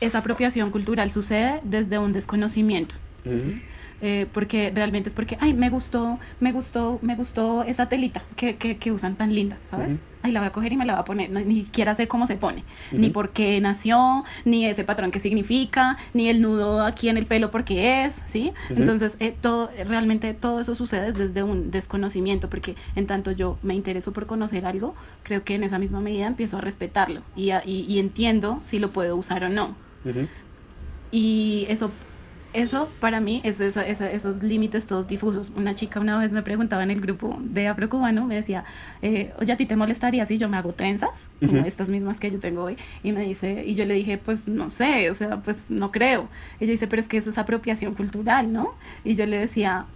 esa apropiación cultural sucede desde un desconocimiento. Ujú. Eh, porque realmente es porque, ay, me gustó, me gustó, me gustó esa telita que, que, que usan tan linda, ¿sabes? Ujú. Ay, la voy a coger y me la voy a poner. No, ni siquiera sé cómo se pone, ni Ujú. por qué nació, ni ese patrón que significa, ni el nudo aquí en el pelo porque es, ¿sí? Ujú. Entonces, eh, todo, realmente todo eso sucede desde un desconocimiento, porque en tanto yo me intereso por conocer algo, creo que en esa misma medida empiezo a respetarlo y, a- y, y entiendo si lo puedo usar o no. Y eso, eso para mí es esa- esa- esos límites todos difusos. Una chica una vez me preguntaba en el grupo de afrocubano, me decía, eh, oye, ¿a ti te molestaría si yo me hago trenzas? Como Ujú. estas mismas que yo tengo hoy. Y me dice, y yo le dije, pues no sé, o sea, pues no creo. Ella dice, pero es que eso es apropiación cultural, ¿no? Y yo le decía,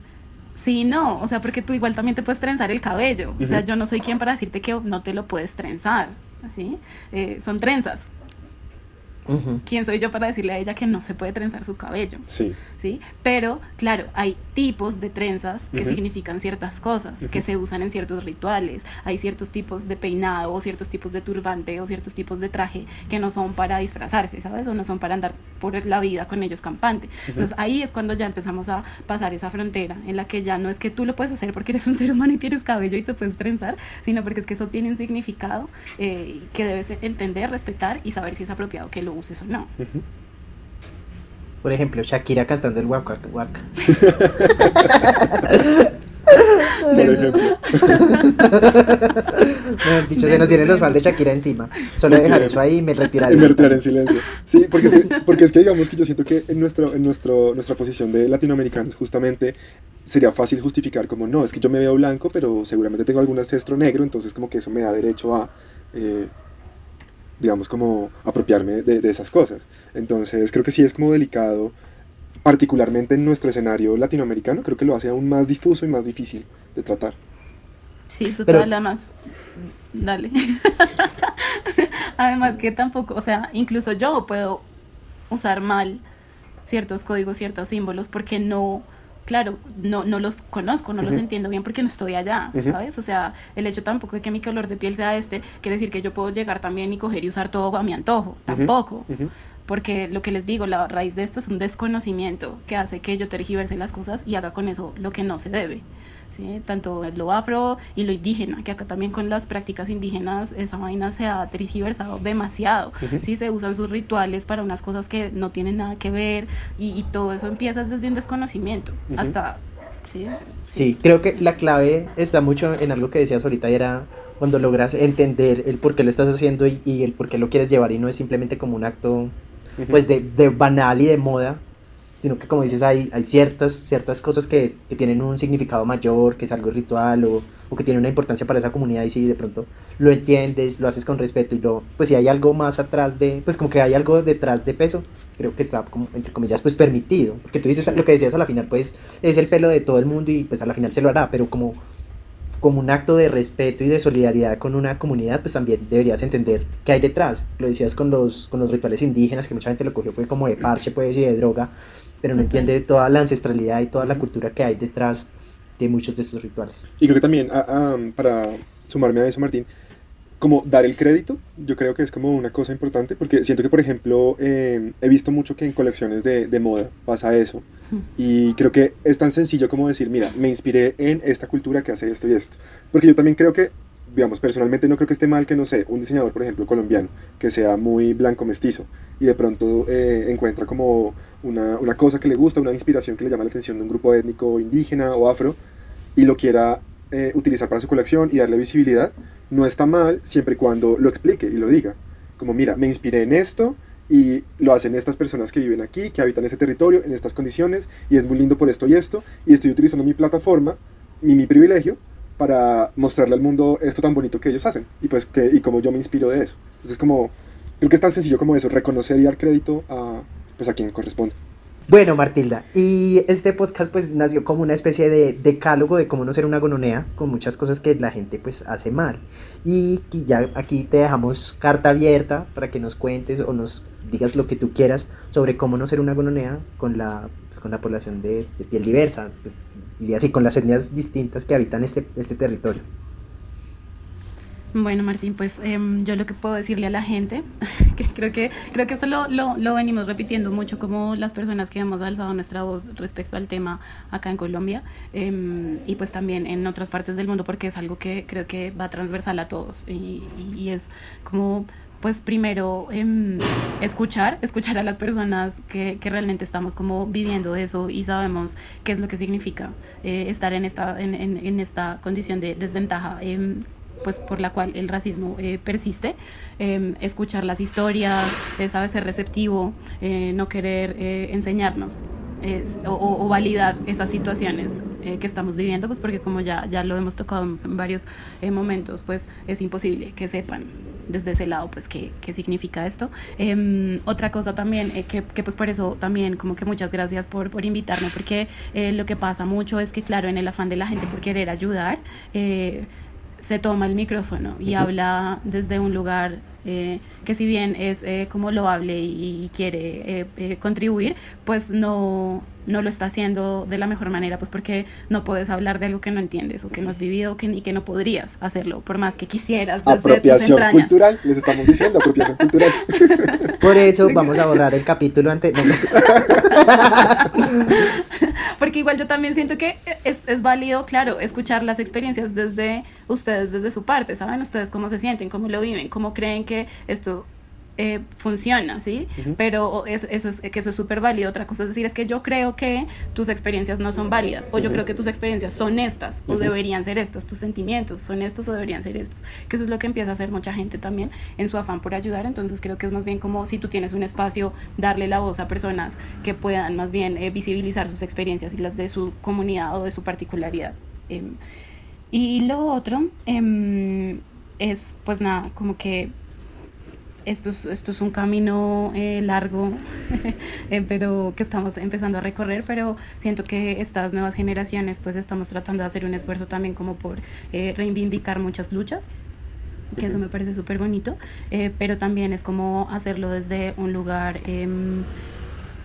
Sí, no, o sea, porque tú igual también te puedes trenzar el cabello. O sea, yo no soy quien para decirte que no te lo puedes trenzar. ¿sí? Eh, son trenzas. ¿Quién soy yo para decirle a ella que no se puede trenzar su cabello? Sí. ¿sí? Pero, claro, hay tipos de trenzas que Ujú. significan ciertas cosas, que Ujú. se usan en ciertos rituales. Hay ciertos tipos de peinado, o ciertos tipos de turbante, o ciertos tipos de traje que no son para disfrazarse, ¿sabes? O no son para andar por la vida con ellos campante. Entonces, ahí es cuando ya empezamos a pasar esa frontera en la que ya no es que tú lo puedes hacer porque eres un ser humano y tienes cabello y te puedes trenzar, sino porque es que eso tiene un significado eh, que debes entender, respetar y saber si es apropiado que lo uses o no. Por ejemplo, Shakira cantando el waka waka. Por ejemplo. Mejor dicho, se nos vienen los fans de Shakira encima. Solo dejar eso ahí y me retiraré. Y me retiraré en silencio. Sí, porque es, que, porque es que digamos que yo siento que en, nuestro, en nuestro, nuestra posición de latinoamericanos justamente sería fácil justificar como no, es que yo me veo blanco, pero seguramente tengo algún ancestro negro, entonces como que eso me da derecho a, eh, digamos, como apropiarme de, de esas cosas. Entonces creo que sí es como delicado, particularmente en nuestro escenario latinoamericano, creo que lo hace aún más difuso y más difícil de tratar. Sí, total, Pero- además. Dale. además que tampoco, o sea, incluso yo puedo usar mal ciertos códigos, ciertos símbolos, porque no, claro, no, no los conozco, no los entiendo bien porque no estoy allá. ¿sabes? O sea, el hecho tampoco de que mi color de piel sea este, quiere decir que yo puedo llegar también y coger y usar todo a mi antojo, tampoco. Porque lo que les digo, la raíz de esto es un desconocimiento que hace que yo tergiverse las cosas y haga con eso lo que no se debe. ¿Sí? Tanto lo afro y lo indígena, que acá también con las prácticas indígenas esa vaina se ha tergiversado demasiado. ¿sí? Se usan sus rituales para unas cosas que no tienen nada que ver y, y todo eso empieza desde un desconocimiento hasta... ¿sí? Sí, creo que la clave está mucho en algo que decías ahorita, y era cuando logras entender el por qué lo estás haciendo y, y el por qué lo quieres llevar y no es simplemente como un acto pues de, de banal y de moda, sino que como dices hay, hay ciertas, ciertas cosas que, que tienen un significado mayor, que es algo ritual o, o que tiene una importancia para esa comunidad y si de pronto lo entiendes, lo haces con respeto y lo, pues si hay algo más atrás de, pues como que hay algo detrás de peso, creo que está como, entre comillas, pues permitido, porque tú dices lo que decías a la final, pues es el pelo de todo el mundo y pues a la final se lo hará, pero como como un acto de respeto y de solidaridad con una comunidad, pues también deberías entender qué hay detrás. Lo decías con los, con los rituales indígenas, que mucha gente lo cogió fue como de parche, pues, y de droga, pero no entiende toda la ancestralidad y toda la cultura que hay detrás de muchos de estos rituales. Y creo que también, ah, ah, para sumarme a eso, Martín, como dar el crédito, yo creo que es como una cosa importante, porque siento que, por ejemplo, eh, he visto mucho que en colecciones de, de moda pasa eso, y creo que es tan sencillo como decir, mira, me inspiré en esta cultura que hace esto y esto, porque yo también creo que, digamos, personalmente no creo que esté mal que, no sé, un diseñador, por ejemplo, colombiano, que sea muy blanco mestizo, y de pronto eh, encuentra como una, una cosa que le gusta, una inspiración que le llama la atención de un grupo étnico indígena o afro, y lo quiera eh, utilizar para su colección y darle visibilidad, no está mal siempre y cuando lo explique y lo diga. Como, mira, me inspiré en esto y lo hacen estas personas que viven aquí, que habitan ese territorio, en estas condiciones, y es muy lindo por esto y esto, y estoy utilizando mi plataforma, mi, mi privilegio, para mostrarle al mundo esto tan bonito que ellos hacen, y pues que, y como yo me inspiro de eso. Entonces como, creo que es tan sencillo como eso, reconocer y dar crédito a, pues a quien corresponde. Bueno, Martilda, y este podcast pues nació como una especie de decálogo de cómo no ser una gononea con muchas cosas que la gente pues hace mal. Y ya aquí te dejamos carta abierta para que nos cuentes o nos digas lo que tú quieras sobre cómo no ser una gononea con la, pues, con la población de, de piel diversa, pues, y así con las etnias distintas que habitan este, este territorio. Bueno, Martín, pues em, yo lo que puedo decirle a la gente, que creo que creo que esto lo, lo, lo venimos repitiendo mucho como las personas que hemos alzado nuestra voz respecto al tema acá en Colombia em, y pues también en otras partes del mundo porque es algo que creo que va transversal a todos y, y- y es como pues primero em, escuchar, escuchar a las personas que, que realmente estamos como viviendo eso y sabemos qué es lo que significa eh, estar en esta, en, en- en esta condición de desventaja. em, pues por la cual el racismo eh, persiste, em, escuchar las historias, eh, sabes ser receptivo, eh, no querer eh, enseñarnos es- o, validar esas situaciones eh, que estamos viviendo, pues porque como ya, ya lo hemos tocado en varios eh, momentos, pues es imposible que sepan desde ese lado, pues qué, qué significa esto. Em, otra cosa también, eh, que, que pues por eso también como que muchas gracias por, por invitarme, porque eh, lo que pasa mucho es que claro, en el afán de la gente por querer ayudar, se toma el micrófono y habla desde un lugar que si bien es eh, como loable y, y quiere eh, eh, contribuir, pues no, no lo está haciendo de la mejor manera, pues porque no puedes hablar de algo que no entiendes o que no has vivido que, y que no podrías hacerlo, por más que quisieras desde tus Apropiación entrañas. cultural, les estamos diciendo, apropiación cultural. Por eso vamos a borrar el capítulo anterior. Porque igual yo también siento que es, es válido, claro, escuchar las experiencias desde ustedes, desde su parte, ¿saben? Ustedes cómo se sienten, cómo lo viven, cómo creen que esto eh, funciona, ¿sí? Ujú. Pero es, eso es que eso es súper válido. Otra cosa es decir, es que yo creo que tus experiencias no son válidas, o yo Ujú. creo que tus experiencias son estas, o deberían ser estas, tus sentimientos son estos o deberían ser estos. Que eso es lo que empieza a hacer mucha gente también en su afán por ayudar. Entonces creo que es más bien como si tú tienes un espacio, darle la voz a personas que puedan más bien eh, visibilizar sus experiencias y las de su comunidad o de su particularidad. Em, y lo otro em, es, pues nada, como que esto es, esto es un camino eh, largo, eh, pero que estamos empezando a recorrer, pero siento que estas nuevas generaciones pues estamos tratando de hacer un esfuerzo también como por eh, reivindicar muchas luchas que eso me parece súper bonito, pero también es como hacerlo desde un lugar em,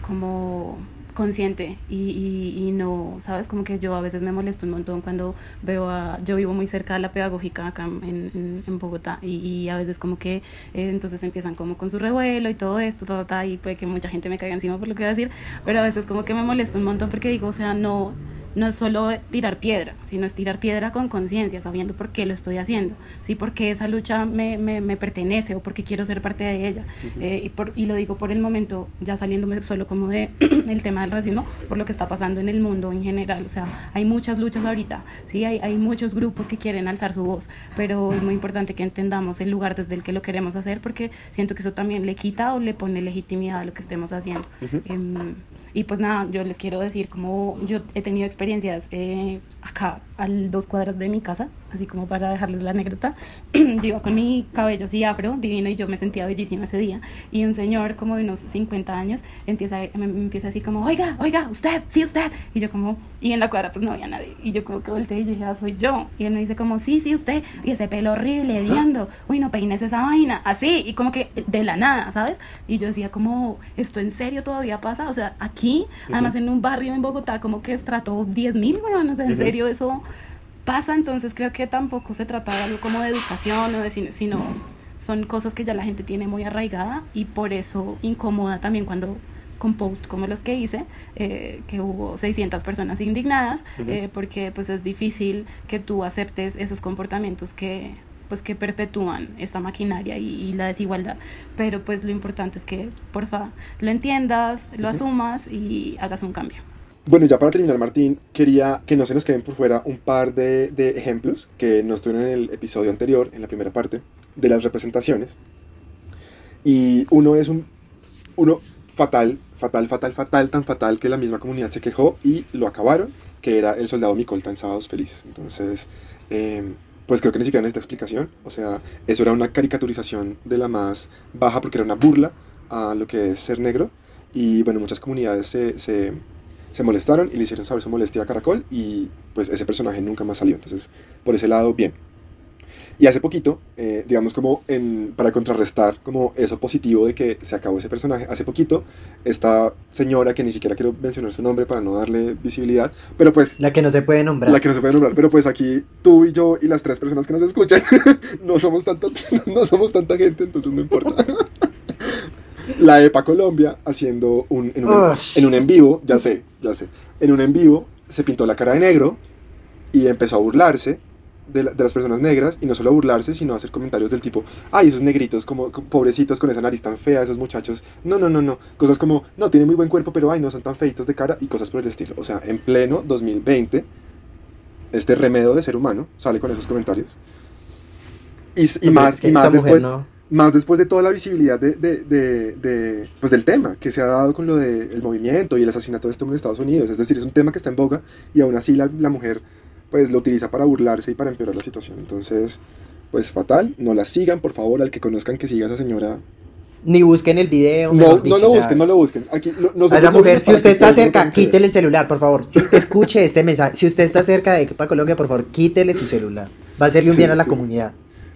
como consciente y, y, y no, sabes, como que yo a veces me molesto un montón cuando veo a, yo vivo muy cerca de la pedagógica acá en, en, Bogotá y, y a veces como que eh, entonces empiezan como con su revuelo y todo esto, todo, ta, y puede que mucha gente me caiga encima por lo que voy a decir, pero a veces como que me molesto un montón porque digo, o sea, no, no es solo tirar piedra, sino es tirar piedra con conciencia, sabiendo por qué lo estoy haciendo, sí, porque esa lucha me, me, me pertenece o porque quiero ser parte de ella. Eh, y, por, y lo digo por el momento, ya saliéndome solo como de el tema del racismo, por lo que está pasando en el mundo en general. O sea, hay muchas luchas ahorita, sí, hay, hay muchos grupos que quieren alzar su voz, pero es muy importante que entendamos el lugar desde el que lo queremos hacer, porque siento que eso también le quita o le pone legitimidad a lo que estemos haciendo. Em, y pues nada, yo les quiero decir como yo he tenido experiencias eh, acá, a dos cuadras de mi casa, así como para dejarles la anécdota. yo iba con mi cabello así afro, divino, y yo me sentía bellísima ese día. Y un señor como de unos 50 años empieza, me, me empieza a decir como, oiga, oiga, usted, sí, usted. Y yo como, y en la cuadra pues no había nadie. Y yo como que volteé y yo dije, ah, soy yo. Y él me dice como, sí, sí, usted. Y ese pelo horrible, hediondo. Uy, no peines esa vaina. Así, y como que de la nada, ¿sabes? Y yo decía como, ¿esto en serio todavía pasa? O sea, aquí, además en un barrio en Bogotá, como que estrato 10 mil, bueno, o sea, en Ujú. Serio eso pasa. Entonces creo que tampoco se trata de algo como de educación o de cine, sino son cosas que ya la gente tiene muy arraigada y por eso incomoda también cuando con post como los que hice, eh, que hubo 600 personas indignadas, Ujú. eh, porque pues es difícil que tú aceptes esos comportamientos que pues que perpetúan esta maquinaria y, y la desigualdad. Pero pues lo importante es que, porfa, lo entiendas, lo Ujú. asumas y hagas un cambio. Bueno, ya para terminar, Martín, quería que no se nos queden por fuera un par de, ejemplos que nos tuvieron en el episodio anterior, en la primera parte, de las representaciones. Y uno es un uno fatal, fatal, fatal, fatal, tan fatal que la misma comunidad se quejó y lo acabaron, que era el soldado Micolta en Sábados Felices. Entonces, eh, pues creo que ni siquiera necesita explicación. O sea, eso era una caricaturización de la más baja porque era una burla a lo que es ser negro. Y bueno, muchas comunidades se, se molestaron y le hicieron saber su molestia a Caracol y pues ese personaje nunca más salió. Entonces, por ese lado, bien. Y hace poquito, eh, digamos como en, para contrarrestar como eso positivo de que se acabó ese personaje, hace poquito esta señora que ni siquiera quiero mencionar su nombre para no darle visibilidad, pero pues... La que no se puede nombrar. La que no se puede nombrar, pero pues aquí tú y yo y las tres personas que nos escuchan no somos tanta, no somos tanta gente, entonces no importa. La EPA Colombia haciendo un, en, un, en un en vivo, ya sé, ya sé, en un en vivo se pintó la cara de negro y empezó a burlarse de, la- de las personas negras y no solo a burlarse, sino a hacer comentarios del tipo, ay, esos negritos como como pobrecitos con esa nariz tan fea, esos muchachos, no, no, no, no, cosas como, no, tienen muy buen cuerpo, pero ay, no son tan feitos de cara y cosas por el estilo. O sea, en pleno 2020, este remedio de ser humano sale con esos comentarios. Y, más, y más después, no- más después de toda la visibilidad de, de- de- de, pues del tema que se ha dado con lo del movimiento y el asesinato de este hombre en Estados Unidos. Es decir, es un tema que está en boga y aún así la, la mujer pues lo utiliza para burlarse y para empeorar la situación. Entonces, pues fatal, no la sigan, por favor, al que conozcan que siga a esa señora. Ni busquen el video. No, mejor no dicho, lo o sea, busquen, no lo busquen. Aquí, lo- A esa mujer, si usted está cerca, quítele el celular, por favor. Si escuche este mensaje, si usted está cerca de Equipa Colombia, por favor, quítele su celular. Va a hacerle un Sí, bien a la sí. comunidad.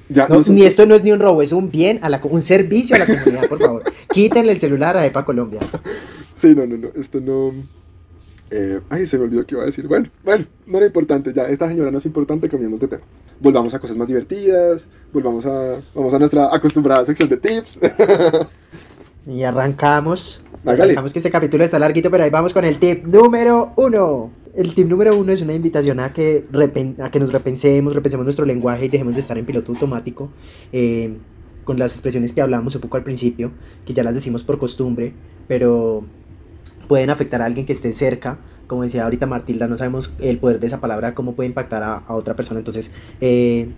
Ya, No, nosotros- ni esto no es ni un robo, es un bien, a la, un servicio a la comunidad, por favor. Quítenle el celular a EPA Colombia. Sí, no, no, no, esto no... eh, ay, se me olvidó que iba a decir. Bueno, bueno, no era importante, ya, esta señora no es importante, cambiamos de tema. Volvamos a cosas más divertidas, volvamos a, vamos a nuestra acostumbrada sección de tips. Y arrancamos. Hágale. Arrancamos que este capítulo está larguito, pero ahí vamos con el tip número uno. El tip número uno es una invitación a que, a que nos repensemos, repensemos nuestro lenguaje y dejemos de estar en piloto automático. eh, con las expresiones que hablamos un poco al principio, que ya las decimos por costumbre, pero pueden afectar a alguien que esté cerca. Como decía ahorita Martilda, no sabemos el poder de esa palabra, cómo puede impactar a, otra persona. Entonces, eh,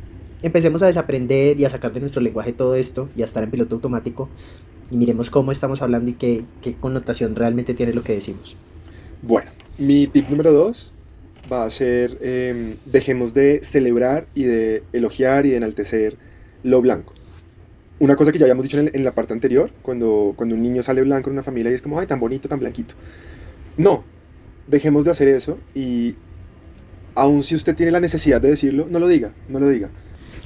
empecemos a desaprender y a sacar de nuestro lenguaje todo esto y a estar en piloto automático y miremos cómo estamos hablando y qué connotación realmente tiene lo que decimos. Bueno, mi tip número dos va a ser em, dejemos de celebrar y de elogiar y de enaltecer lo blanco. Una cosa que ya habíamos dicho en, la parte anterior, cuando, cuando un niño sale blanco en una familia y es como, ay, tan bonito, tan blanquito. No, dejemos de hacer eso y aun si usted tiene la necesidad de decirlo, no lo diga, no lo diga.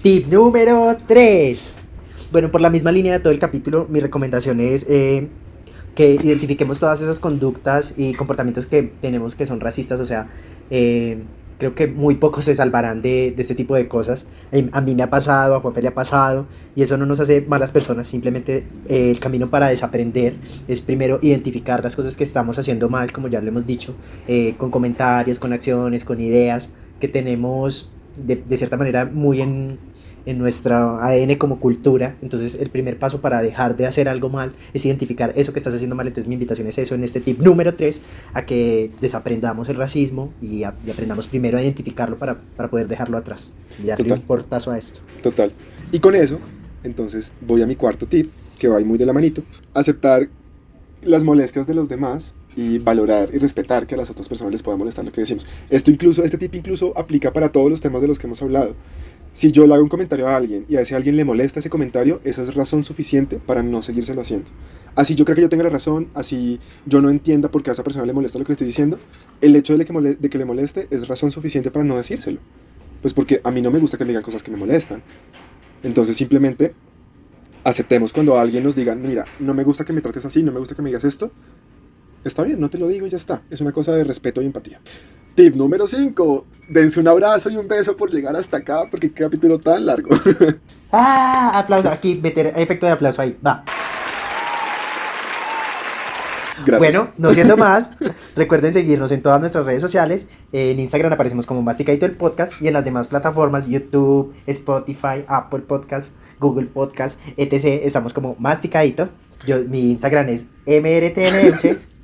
Tip número 3. Bueno, por la misma línea de todo el capítulo, mi recomendación es eh, que identifiquemos todas esas conductas y comportamientos que tenemos que son racistas. O sea, eh, creo que muy pocos se salvarán de, este tipo de cosas. Eh, A mí me ha pasado, a Juanfe le ha pasado, y eso no nos hace malas personas. Simplemente eh, el camino para desaprender es primero identificar las cosas que estamos haciendo mal, como ya lo hemos dicho, eh, con comentarios, con acciones, con ideas que tenemos de, de cierta manera muy en, en nuestra ADN como cultura. Entonces el primer paso para dejar de hacer algo mal es identificar eso que estás haciendo mal. Entonces mi invitación es eso en este tip número 3, a que desaprendamos el racismo y, a- y aprendamos primero a identificarlo para, para poder dejarlo atrás y darle Total. un portazo a esto. Total. Y con eso, entonces voy a mi cuarto tip, que va ahí muy de la manito. Aceptar las molestias de los demás y valorar y respetar que a las otras personas les pueda molestar lo que decimos. Esto incluso, este tip incluso aplica para todos los temas de los que hemos hablado. Si yo le hago un comentario a alguien y a ese alguien le molesta ese comentario, esa es razón suficiente para no seguírselo haciendo. Así yo creo que yo tenga la razón, así yo no entienda por qué a esa persona le molesta lo que le estoy diciendo, el hecho de que, mole- de que le moleste es razón suficiente para no decírselo. Pues porque a mí no me gusta que me digan cosas que me molestan. Entonces simplemente aceptemos cuando alguien nos diga, mira, no me gusta que me trates así, no me gusta que me digas esto. Está bien, no te lo digo y ya está. Es una cosa de respeto y empatía. Tip número 5. Dense un abrazo y un beso por llegar hasta acá porque qué capítulo tan largo. ¡Ah! Aplauso. Aquí, meter efecto de aplauso ahí. Va. Gracias. Bueno, no siendo más, recuerden seguirnos en todas nuestras redes sociales. En Instagram aparecemos como Masticadito el Podcast y en las demás plataformas, YouTube, Spotify, Apple Podcast, Google Podcast, etc. Estamos como Masticadito. Yo, mi Instagram es mrtnmc.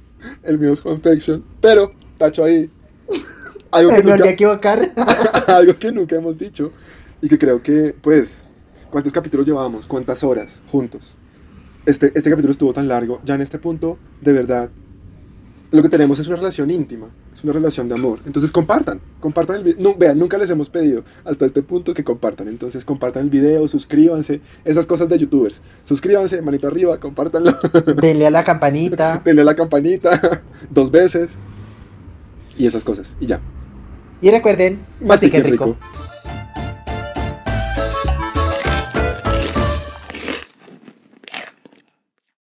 El mío es Confection, pero tacho ahí. Algo que, nunca, equivocar. algo que nunca hemos dicho y que creo que, pues, ¿cuántos capítulos llevábamos? ¿Cuántas horas juntos? este, este capítulo estuvo tan largo, ya en este punto, de verdad, lo que tenemos es una relación íntima, es una relación de amor. Entonces compartan, compartan el video. vean, nunca les hemos pedido hasta este punto que compartan. Entonces compartan el video, suscríbanse, esas cosas de youtubers. Suscríbanse, manito arriba, compártanlo. Denle a la campanita. Denle a la campanita dos veces. Y esas cosas, y ya. Y recuerden, mastiquen rico. rico.